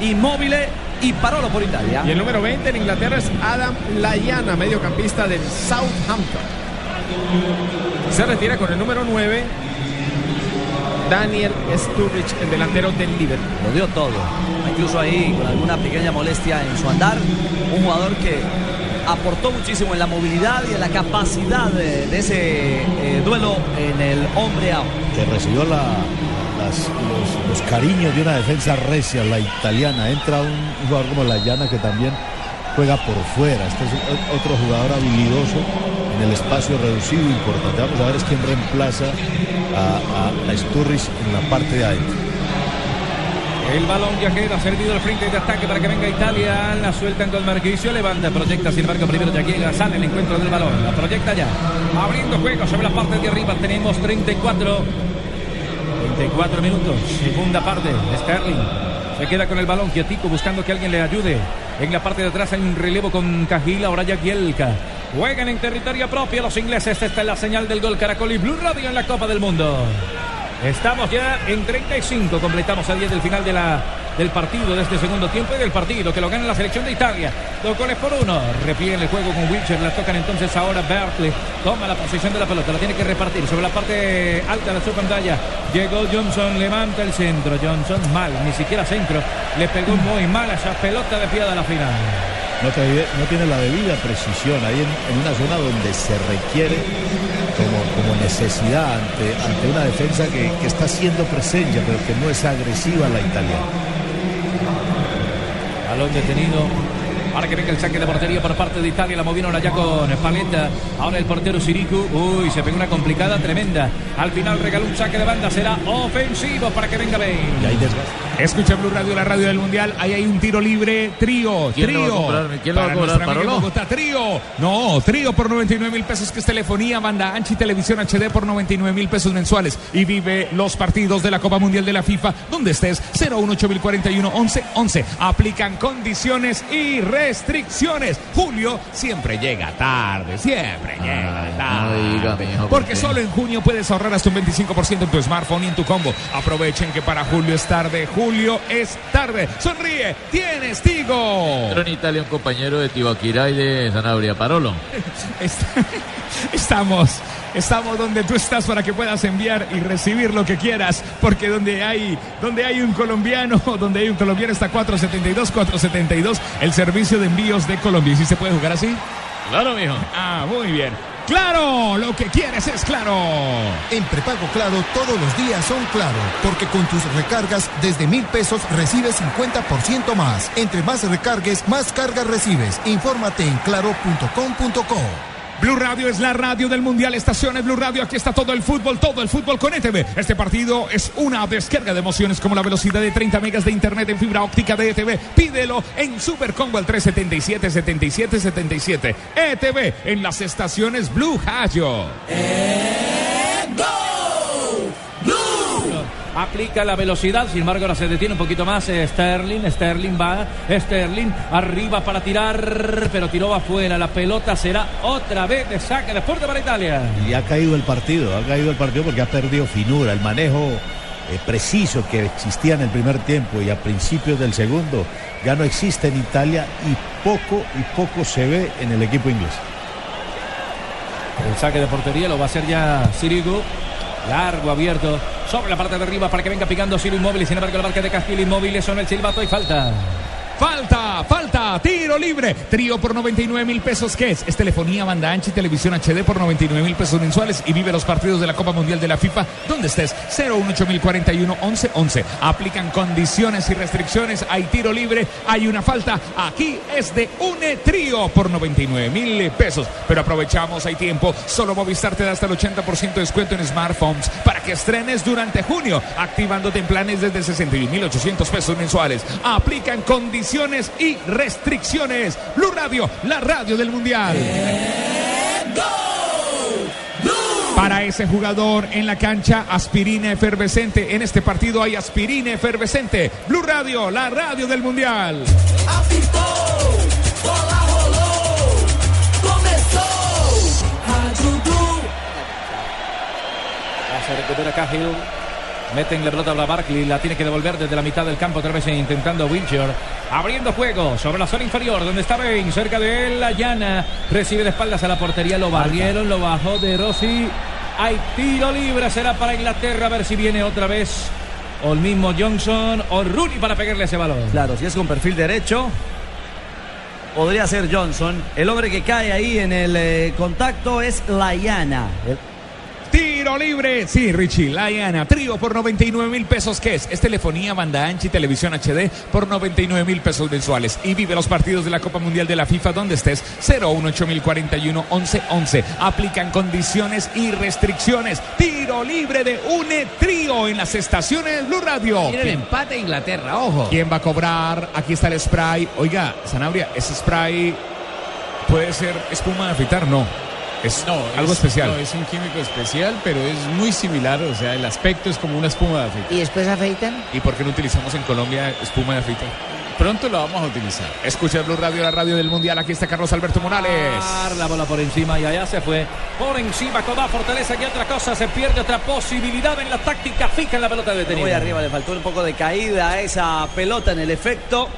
Inmóvil y Parolo por Italia. Y el número 20 en Inglaterra es Adam Lallana, mediocampista del Southampton. Se retira con el número 9 Daniel Sturridge, el delantero del Liverpool. Lo dio todo. Incluso ahí con alguna pequeña molestia en su andar. Un jugador que aportó muchísimo en la movilidad y en la capacidad de, ese eh, duelo en el hombre hombre. que recibió la- los, cariños de una defensa recia, la italiana. Entra un jugador como la llana que también juega por fuera. Este es otro jugador habilidoso en el espacio reducido importante. Vamos a ver es quién reemplaza a, a, a en la parte de adentro. El balón ya queda servido al frente de ataque para que venga Italia. La sueltan con Marquisio. Levanta, proyecta. Sin embargo, primero ya llega. Sale el encuentro del balón. La proyecta ya. Abriendo juego sobre la parte de arriba. Tenemos 34. 34 minutos. Segunda parte. Sterling. Se queda con el balón quietico buscando que alguien le ayude. En la parte de atrás hay un relevo con Cajil. Ahora ya Gielka. Juegan en territorio propio los ingleses. Esta es la señal del gol Caracol y Blue Radio en la Copa del Mundo. Estamos ya en 35, completamos a 10 del final de la, del partido, de este segundo tiempo y del partido que lo gana la selección de Italia. Dos goles por uno. Repliega el juego con Wilcher, la tocan entonces ahora Berkeley. Toma la posición de la pelota, la tiene que repartir sobre la parte alta de su pantalla. Llegó Johnson, levanta el centro. Johnson mal, ni siquiera centro. Le pegó muy mal a esa pelota de piedra a la final. No, no tiene la debida precisión ahí en, en una zona donde se requiere como, como necesidad ante, ante una defensa que, que está siendo presencia, pero que no es agresiva la italiana. Balón detenido. Ahora que venga el saque de portería por parte de Italia, la movieron allá con Paleta. Ahora el portero Siriku. Uy, se pegó una complicada tremenda. Al final regaló un saque de banda. Será ofensivo para que venga Bale. Y desgaste. Escucha Blue Radio, la radio del Mundial. Ahí hay un tiro libre. Trío, ¿Quién lo va a trío. comprar? ¿Quién lo va a Para cobrar, nuestra amiga en Parolo? Bogotá, trío. No, trío por 99 mil pesos, que es telefonía, banda ancha y televisión HD por 99 mil pesos mensuales. Y vive los partidos de la Copa Mundial de la FIFA, donde estés. 01841 11 11. Aplican condiciones y restricciones. Julio siempre llega tarde, siempre llega tarde. no diga, mijo, Porque solo en junio puedes ahorrar hasta un 25% en tu smartphone y en tu combo. Aprovechen que para julio es tarde. Julio es tarde. Sonríe, tienes Tigo. Pero en Italia un compañero de Tibaquirá y de Sanabria, Parolo. (laughs) Est- Estamos, estamos donde tú estás para que puedas enviar y recibir lo que quieras, porque donde hay, donde hay un colombiano, (laughs) donde hay un colombiano está 472, 472, el servicio de envíos de Colombia. ¿Y si se puede jugar así? Claro, mijo. Ah, muy bien. Claro, lo que quieres es claro. En prepago Claro todos los días son Claro, porque con tus recargas desde mil pesos recibes 50% más. Entre más recargues, más cargas recibes. Infórmate en claro.com.co. Blue Radio es la radio del Mundial. Estaciones Blue Radio. Aquí está todo el fútbol, todo el fútbol con ETV. Este partido es una descarga de emociones como la velocidad de 30 megas de internet en fibra óptica de ETV. Pídelo en Super Combo al 377 77 77. ETV en las estaciones Blue Radio. Aplica la velocidad, sin embargo ahora se detiene un poquito más eh, Sterling, Sterling va, Sterling arriba para tirar, pero tiró afuera, la pelota será otra vez de saque de para Italia. Y ha caído el partido, ha caído el partido porque ha perdido finura, el manejo eh, preciso que existía en el primer tiempo y a principios del segundo ya no existe en Italia y poco y poco se ve en el equipo inglés. El saque de portería lo va a hacer ya Sirigu. Largo, abierto, sobre la parte de arriba para que venga picando Ciro Inmóvil. Sin embargo, la marca de Castillo Inmóvil son el silbato y falta. Falta, falta, tiro libre. Trío por 99 mil pesos. ¿Qué es? Es telefonía, banda ancha y televisión HD por 99 mil pesos mensuales. Y vive los partidos de la Copa Mundial de la FIFA donde estés. 018041 11 11. Aplican condiciones y restricciones. Hay tiro libre, hay una falta. Aquí es de une trío por 99 mil pesos. Pero aprovechamos, hay tiempo. Solo Movistar te da hasta el 80% de descuento en smartphones para que estrenes durante junio. Activándote en planes desde 61.800 pesos mensuales. Aplican condiciones y restricciones. Blue Radio, la radio del Mundial. Para ese jugador en la cancha, aspirina efervescente. En este partido hay aspirina efervescente. Blue Radio, la radio del Mundial. Se recupera Cahill. Meten la pelota a la Barkley, la tiene que devolver desde la mitad del campo, otra vez intentando Wilshire. Abriendo juego sobre la zona inferior, donde está Bain, cerca de él, la llana. Recibe de espaldas a la portería, lo barrieron, lo bajó de Rossi. Hay tiro libre, será para Inglaterra, a ver si viene otra vez. O el mismo Johnson o Rooney para pegarle ese balón. Claro, si es con perfil derecho, podría ser Johnson. El hombre que cae ahí en el eh, contacto es Layana. El- Tiro libre. Sí, Richie, Laiana. Trío por 99 mil pesos. ¿Qué es? Es telefonía, banda ancha y televisión HD por 99 mil pesos mensuales. Y vive los partidos de la Copa Mundial de la FIFA donde estés. 018041 1111. Aplican condiciones y restricciones. Tiro libre de UNE Trío en las estaciones Blue Radio. Mira el empate Inglaterra, ojo. ¿Quién va a cobrar? Aquí está el spray. Oiga, Sanabria, ese spray puede ser espuma de afeitar, no. Es No, algo es- especial. No, es un químico especial, pero es muy similar. O sea, el aspecto es como una espuma de afeitar. ¿Y después afeitan? ¿Y por qué no utilizamos en Colombia espuma de afeitar? Pronto lo vamos a utilizar. Escucha Blue Radio, la radio del Mundial. Aquí está Carlos Alberto Morales. Dar La bola por encima y allá se fue. Por encima, con más fortaleza que otra cosa. Se pierde otra posibilidad en la táctica fija en la pelota detenida. Muy arriba, le faltó un poco de caída a esa pelota en el efecto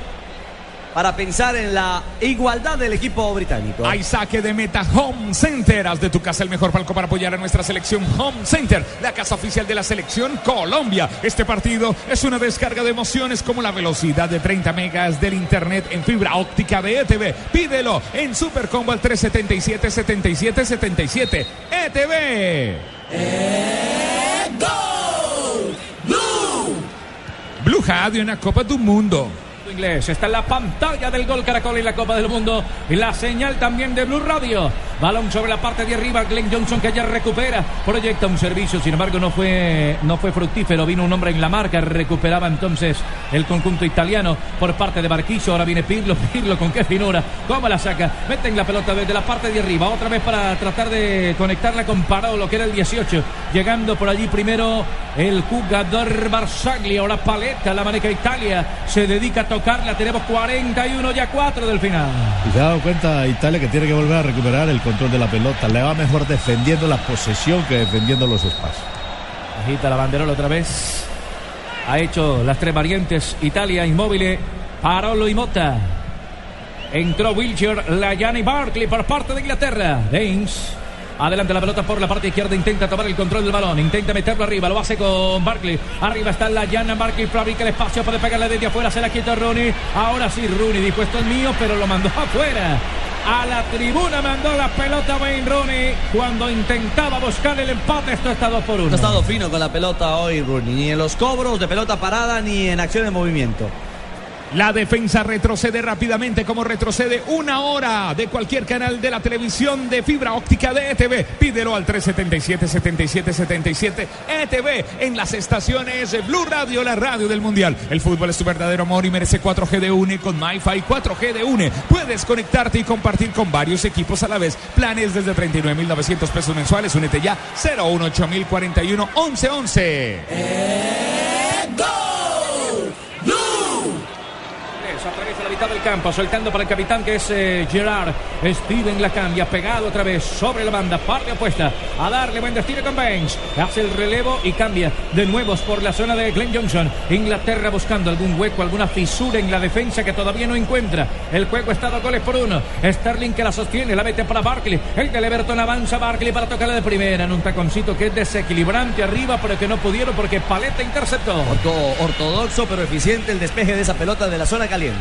para pensar en la igualdad del equipo británico. Hay saque de meta Home Center. Haz de tu casa el mejor palco para apoyar a nuestra selección Home Center, la casa oficial de la selección Colombia. Este partido es una descarga de emociones como la velocidad de 30 megas del internet en fibra óptica de ETV. Pídelo en Super Combo al 377 77 77 ETV. Blue Radio en la Copa del Mundo. Inglés. Está en la pantalla del gol Caracol en la Copa del Mundo. Y la señal también de Blue Radio. Balón sobre la parte de arriba, Glenn Johnson que ya recupera, proyecta un servicio, sin embargo no fue no fue fructífero, vino un hombre en la marca, recuperaba entonces el conjunto italiano por parte de Barquillo, ahora viene Pirlo, (laughs) Pirlo con qué finura, cómo la saca, meten la pelota desde la parte de arriba, otra vez para tratar de conectarla con Parolo, que era el 18, llegando por allí primero el jugador Barzagli, ahora Paletta, la maneja Italia, se dedica a tocarla, tenemos 41 ya 4 del final. Y se ha dado cuenta Italia que tiene que volver a recuperar el control de la pelota. Le va mejor defendiendo la posesión que defendiendo los espacios. Agita la banderola otra vez. Ha hecho las tres variantes. Italia inmóvil. Parolo y Mota. Entró Wilshire, Layani Barkley por parte de Inglaterra. Daines. Adelante la pelota por la parte izquierda, intenta tomar el control del balón, intenta meterlo arriba, lo hace con Barkley. Arriba está la Llana, Barkley fabrica el espacio, puede pegarle desde afuera, se la quita Rooney. Ahora sí, Rooney dijo esto es mío, pero lo mandó (laughs) afuera. A la tribuna mandó la pelota Wayne Rooney cuando intentaba buscar el empate. Esto está 2 por 1. No ha estado fino con la pelota hoy, Rooney, ni en los cobros de pelota parada ni en acción de movimiento. La defensa retrocede rápidamente como retrocede una hora de cualquier canal de la televisión de fibra óptica de ETV. Pídelo al 377 77 77 ETV en las estaciones de Blue Radio, la radio del Mundial. El fútbol es tu verdadero amor y merece 4G de UNE con MyFi 4G de UNE. Puedes conectarte y compartir con varios equipos a la vez. Planes desde 39.900 pesos mensuales. Únete ya 018041 1111. Atraviesa la mitad del campo, soltando para el capitán que es eh, Gerard. Steven la cambia, pegado otra vez sobre la banda, parte opuesta. A darle buen destino con Banks. Hace el relevo y cambia de nuevo por la zona de Glenn Johnson. Inglaterra buscando algún hueco, alguna fisura en la defensa que todavía no encuentra. El juego está dos goles por uno. Sterling que la sostiene, la mete para Barkley. El del Everton avanza Barkley para tocarla de primera en un taconcito que es desequilibrante arriba, pero que no pudieron porque Paleta interceptó. Orto- ortodoxo pero eficiente el despeje de esa pelota de la zona caliente.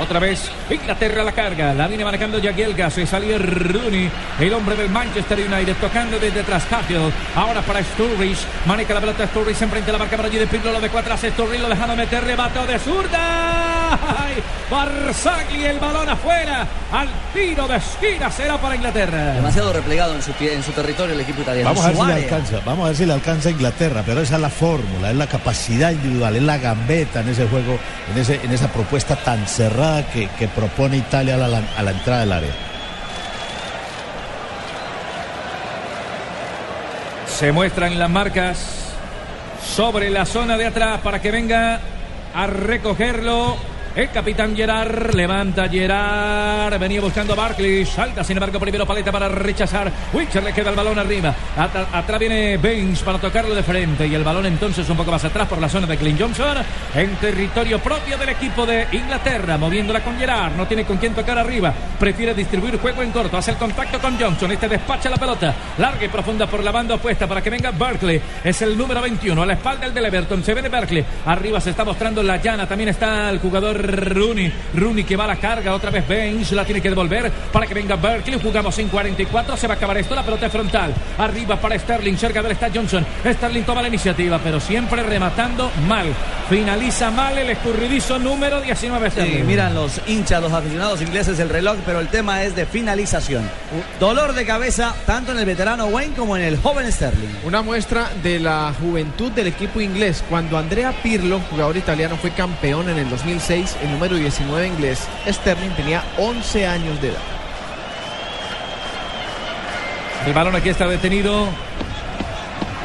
Otra vez Inglaterra la carga, la viene marcando Jagielga, se salió Rooney, el hombre del Manchester United tocando desde detrás Cahill, ahora para Sturridge, maneja la pelota Sturridge, enfrente a la marca para allí de Pirlo, lo de cuatro hace Sturridge, lo dejando meter, rebato de zurda, ¡Ay! Barzagli, el balón afuera, al tiro de esquina será para Inglaterra. Demasiado replegado en su, en su territorio el equipo italiano. Vamos a ver si le alcanza, vamos a ver si le alcanza a Inglaterra, pero esa es la fórmula, es la capacidad individual, es la gambeta en ese juego, en, ese, en esa propuesta tan cerrada que, que propone Italia a la, a la entrada del área. Se muestran las marcas sobre la zona de atrás para que venga a recogerlo El capitán Gerard levanta Gerard. Venía buscando a Barkley. Salta, sin embargo, primero paleta para rechazar. Wilcher le queda el balón arriba. Atrás viene Baines para tocarlo de frente. Y el balón entonces un poco más atrás por la zona de Clint Johnson. En territorio propio del equipo de Inglaterra. Moviéndola con Gerard. No tiene con quién tocar arriba. Prefiere distribuir juego en corto. Hace el contacto con Johnson. Este despacha la pelota. Larga y profunda por la banda opuesta para que venga Barkley. Es el número 21. A la espalda el del Everton. Se viene Barkley. Arriba se está mostrando la llana. También está el jugador Rooney. Rooney que va a la carga. Otra vez Baines. La tiene que devolver para que venga Barkley. Jugamos en 44. Se va a acabar esto. La pelota es frontal. Arriba para Sterling. Cerca de él está Johnson. Sterling toma la iniciativa, pero siempre rematando mal. Finaliza mal el escurridizo número 19. Sí, Sterling. miran los hinchas, los aficionados ingleses el reloj, pero el tema es de finalización. Dolor de cabeza tanto en el veterano Wayne como en el joven Sterling. Una muestra de la juventud del equipo inglés. Cuando Andrea Pirlo, jugador italiano, fue campeón en el 2006, el número 19 inglés, Sterling tenía 11 años de edad. El balón aquí está detenido.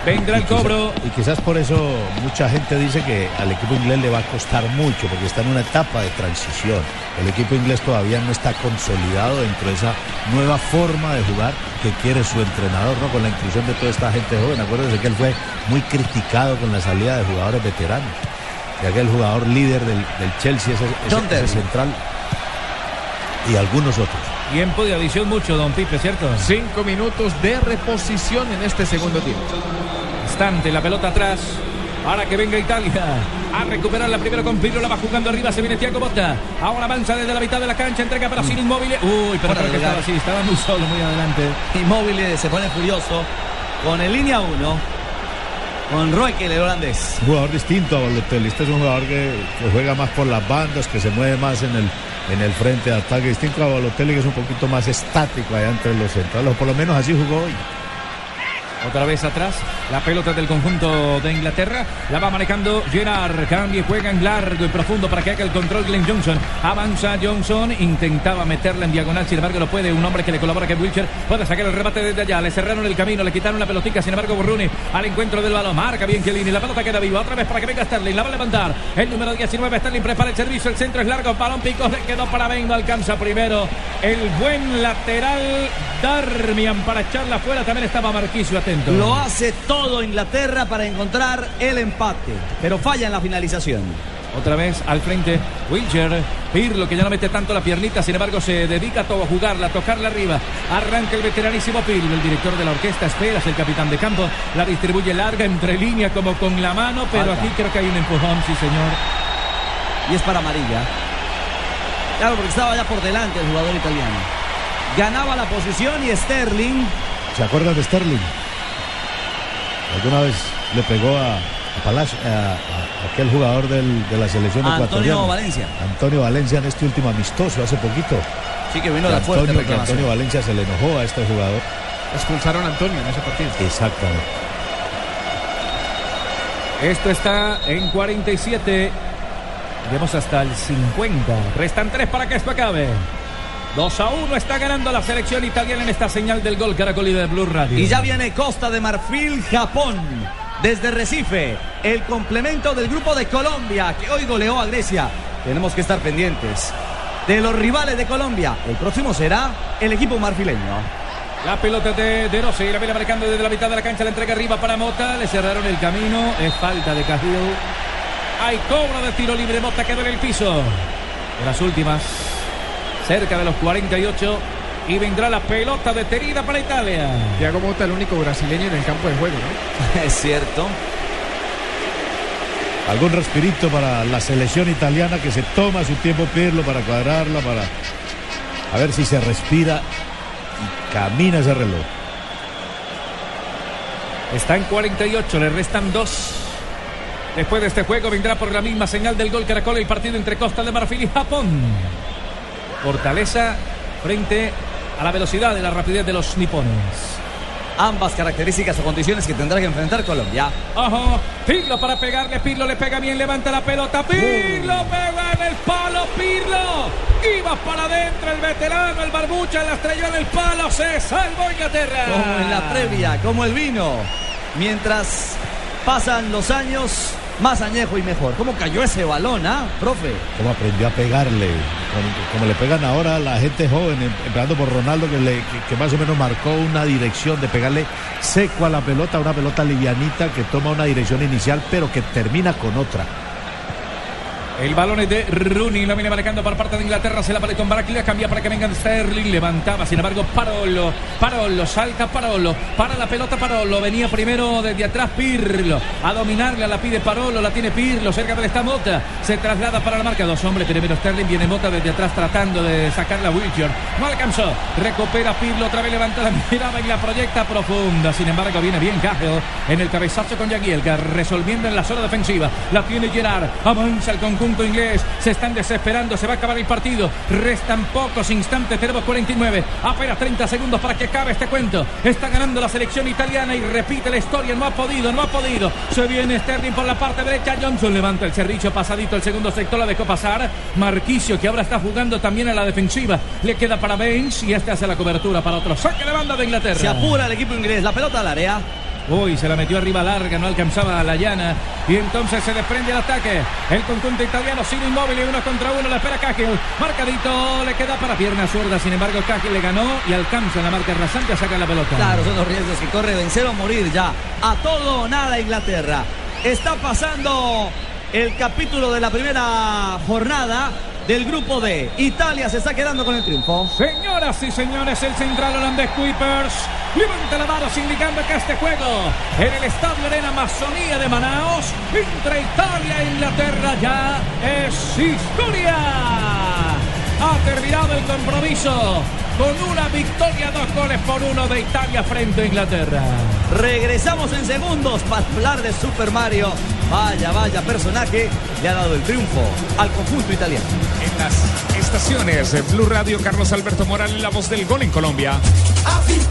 Vendrá el Y cobro. Y quizás por eso mucha gente dice que al equipo inglés le va a costar mucho, porque está en una etapa de transición. El equipo inglés todavía no está consolidado dentro de esa nueva forma de jugar que quiere su entrenador, ¿no? Con la inclusión de toda esta gente joven. Acuérdense que él fue muy criticado con la salida de jugadores veteranos. Y aquel jugador líder del, del Chelsea, ese, ese- ese central. Y algunos otros. Tiempo de adición mucho, don Pipe, ¿cierto? Cinco minutos de reposición en este segundo tiempo. Instante, la pelota atrás. Ahora que venga Italia a recuperar la primera con Pirlo, la va jugando arriba, se viene Thiago Botta. Ahora avanza desde la mitad de la cancha, entrega para Sin Inmóvil. Uy, pero de que estaba así, estaba muy solo, muy adelante. Inmóvil se pone furioso con el línea 1, con Roekel, el holandés. Un jugador distinto a Balotelli. Este es un jugador que, juega más por las bandas, que se mueve más en el, en el frente de ataque. Distinto a Balotelli, que es un poquito más estático allá entre los centrales. Por lo menos así jugó hoy. Otra vez atrás, la pelota del conjunto de Inglaterra. La va manejando Gerard. Cambia y juega en largo y profundo para que haga el control Glenn Johnson. Avanza Johnson. Intentaba meterla en diagonal. Sin embargo, lo puede. Un hombre que le colabora, que Wilcher. Puede sacar el rebate desde allá. Le cerraron el camino. Le quitaron la pelotica. Sin embargo, Burruni al encuentro del balón. Marca bien Chiellini. La pelota queda viva. Otra vez para que venga Sterling. La va a levantar. El número 19. Sterling prepara el servicio. El centro es largo. Balón pico. Le quedó para Ben. No alcanza primero. El buen lateral Darmian para echarla fuera. También estaba Marquisio atento. Lo hace todo Inglaterra para encontrar el empate, pero falla en la finalización. Otra vez al frente, Wilcher, Pirlo que ya no mete tanto la piernita, sin embargo se dedica a todo a jugarla, a tocarla arriba. Arranca el veteranísimo Pirlo, el director de la orquesta, espera, es el capitán de campo, la distribuye larga entre línea como con la mano, pero aquí creo que hay un empujón, sí señor. Y es para amarilla. Claro, porque estaba ya por delante el jugador italiano. Ganaba la posición y Sterling ¿Se acuerdan de Sterling? Alguna vez le pegó a, a Palacio, a, a aquel jugador del- de la selección ecuatoriana. Antonio Valencia. Antonio Valencia en este último amistoso hace poquito. Sí, que vino de fuerte Antonio, que. Antonio Valencia se le enojó a este jugador. Expulsaron a Antonio en ese partido. Exactamente. Esto está en 47. Iremos hasta el 50. Restan tres para que esto acabe. 2 a 1 está ganando la selección italiana en esta señal del gol Caracol y de Blue Radio. Y ya viene Costa de Marfil, Japón. Desde Recife, el complemento del grupo de Colombia, que hoy goleó a Grecia. Tenemos que estar pendientes de los rivales de Colombia. El próximo será el equipo marfileño. La pelota de, de Rossi, la viene marcando desde la mitad de la cancha, la entrega arriba para Mota, le cerraron el camino, es falta de Cahill. Hay cobro de tiro libre, Mota quedó en el piso. De las últimas, cerca de los 48, y vendrá la pelota detenida para Italia. Thiago Mota, el único brasileño en el campo de juego, ¿no? (laughs) es cierto. Algún respirito para la selección italiana que se toma su tiempo Pirlo para cuadrarla, para a ver si se respira y camina ese reloj. Está en 48, le restan dos. Después de este juego vendrá por la misma señal del gol Caracol el partido entre Costa de Marfil y Japón. Fortaleza frente a la velocidad y la rapidez de los nipones. Ambas características o condiciones que tendrá que enfrentar Colombia. Ojo, Pirlo para pegarle, Pirlo le pega bien, levanta la pelota, Pirlo pega en el palo, Pirlo. Iba para adentro el veterano, el barbucha, la estrelló en el palo, se salvó Inglaterra. Como en la previa, como el vino. Mientras pasan los años, más añejo y mejor. ¿Cómo cayó ese balón, ah, profe? Cómo aprendió a pegarle, como, le pegan ahora a la gente joven, em- empezando por Ronaldo, que, le- que más o menos marcó una dirección de pegarle seco a la pelota, una pelota livianita que toma una dirección inicial, pero que termina con otra. El balón es de Rooney, lo viene marcando por parte de Inglaterra, se la pone con Barkley, cambia para que venga Sterling, levantaba, sin embargo, Parolo, Parolo, salta Parolo, para la pelota Parolo, venía primero desde atrás Pirlo, a dominarla, la pide Parolo, la tiene Pirlo, cerca de esta Mota, se traslada para la marca, dos hombres, primero Sterling, viene Mota desde atrás tratando de sacar la Wiltshire, no alcanzó, recupera Pirlo, otra vez levanta la (laughs) mirada y la proyecta profunda, sin embargo, viene bien Cahill en el cabezazo con Jagielka, resolviendo en la zona defensiva, la tiene Gerard, avanza el conjunto inglés, se están desesperando, se va a acabar el partido, restan pocos instantes, tenemos 49, apenas 30 segundos para que acabe este cuento, está ganando la selección italiana y repite la historia, no ha podido, no ha podido, se viene Sterling por la parte derecha, Johnson levanta el servicio pasadito, el segundo sector la dejó pasar, Marquisio que ahora está jugando también a la defensiva, le queda para Baines y este hace la cobertura para otro. Saque de banda de Inglaterra. Se apura el equipo inglés, la pelota al área. Uy, se la metió arriba larga, no alcanzaba a la llana. Y entonces se desprende el ataque. El conjunto italiano sigue inmóvil y uno contra uno. La espera Cahill. Marcadito, le queda para pierna zurda. Sin embargo, Cahill le ganó y alcanza la marca rasante a sacar la pelota. Claro, son los riesgos que corre vencer o morir ya. A todo o nada Inglaterra. Está pasando el capítulo de la primera jornada del grupo D. Italia se está quedando con el triunfo. Señoras y señores, el central holandés Kuipers levanta la mano indicando que este juego en el Estadio Arena Amazonía de Manaos entre Italia e Inglaterra ya es historia. Ha terminado el compromiso con una victoria, dos goles por uno de Italia frente a Inglaterra. Regresamos en segundos para hablar de Super Mario. Vaya, vaya personaje le ha dado el triunfo al conjunto italiano. En las estaciones de Blue Radio, Carlos Alberto Morales, la voz del gol en Colombia. A fin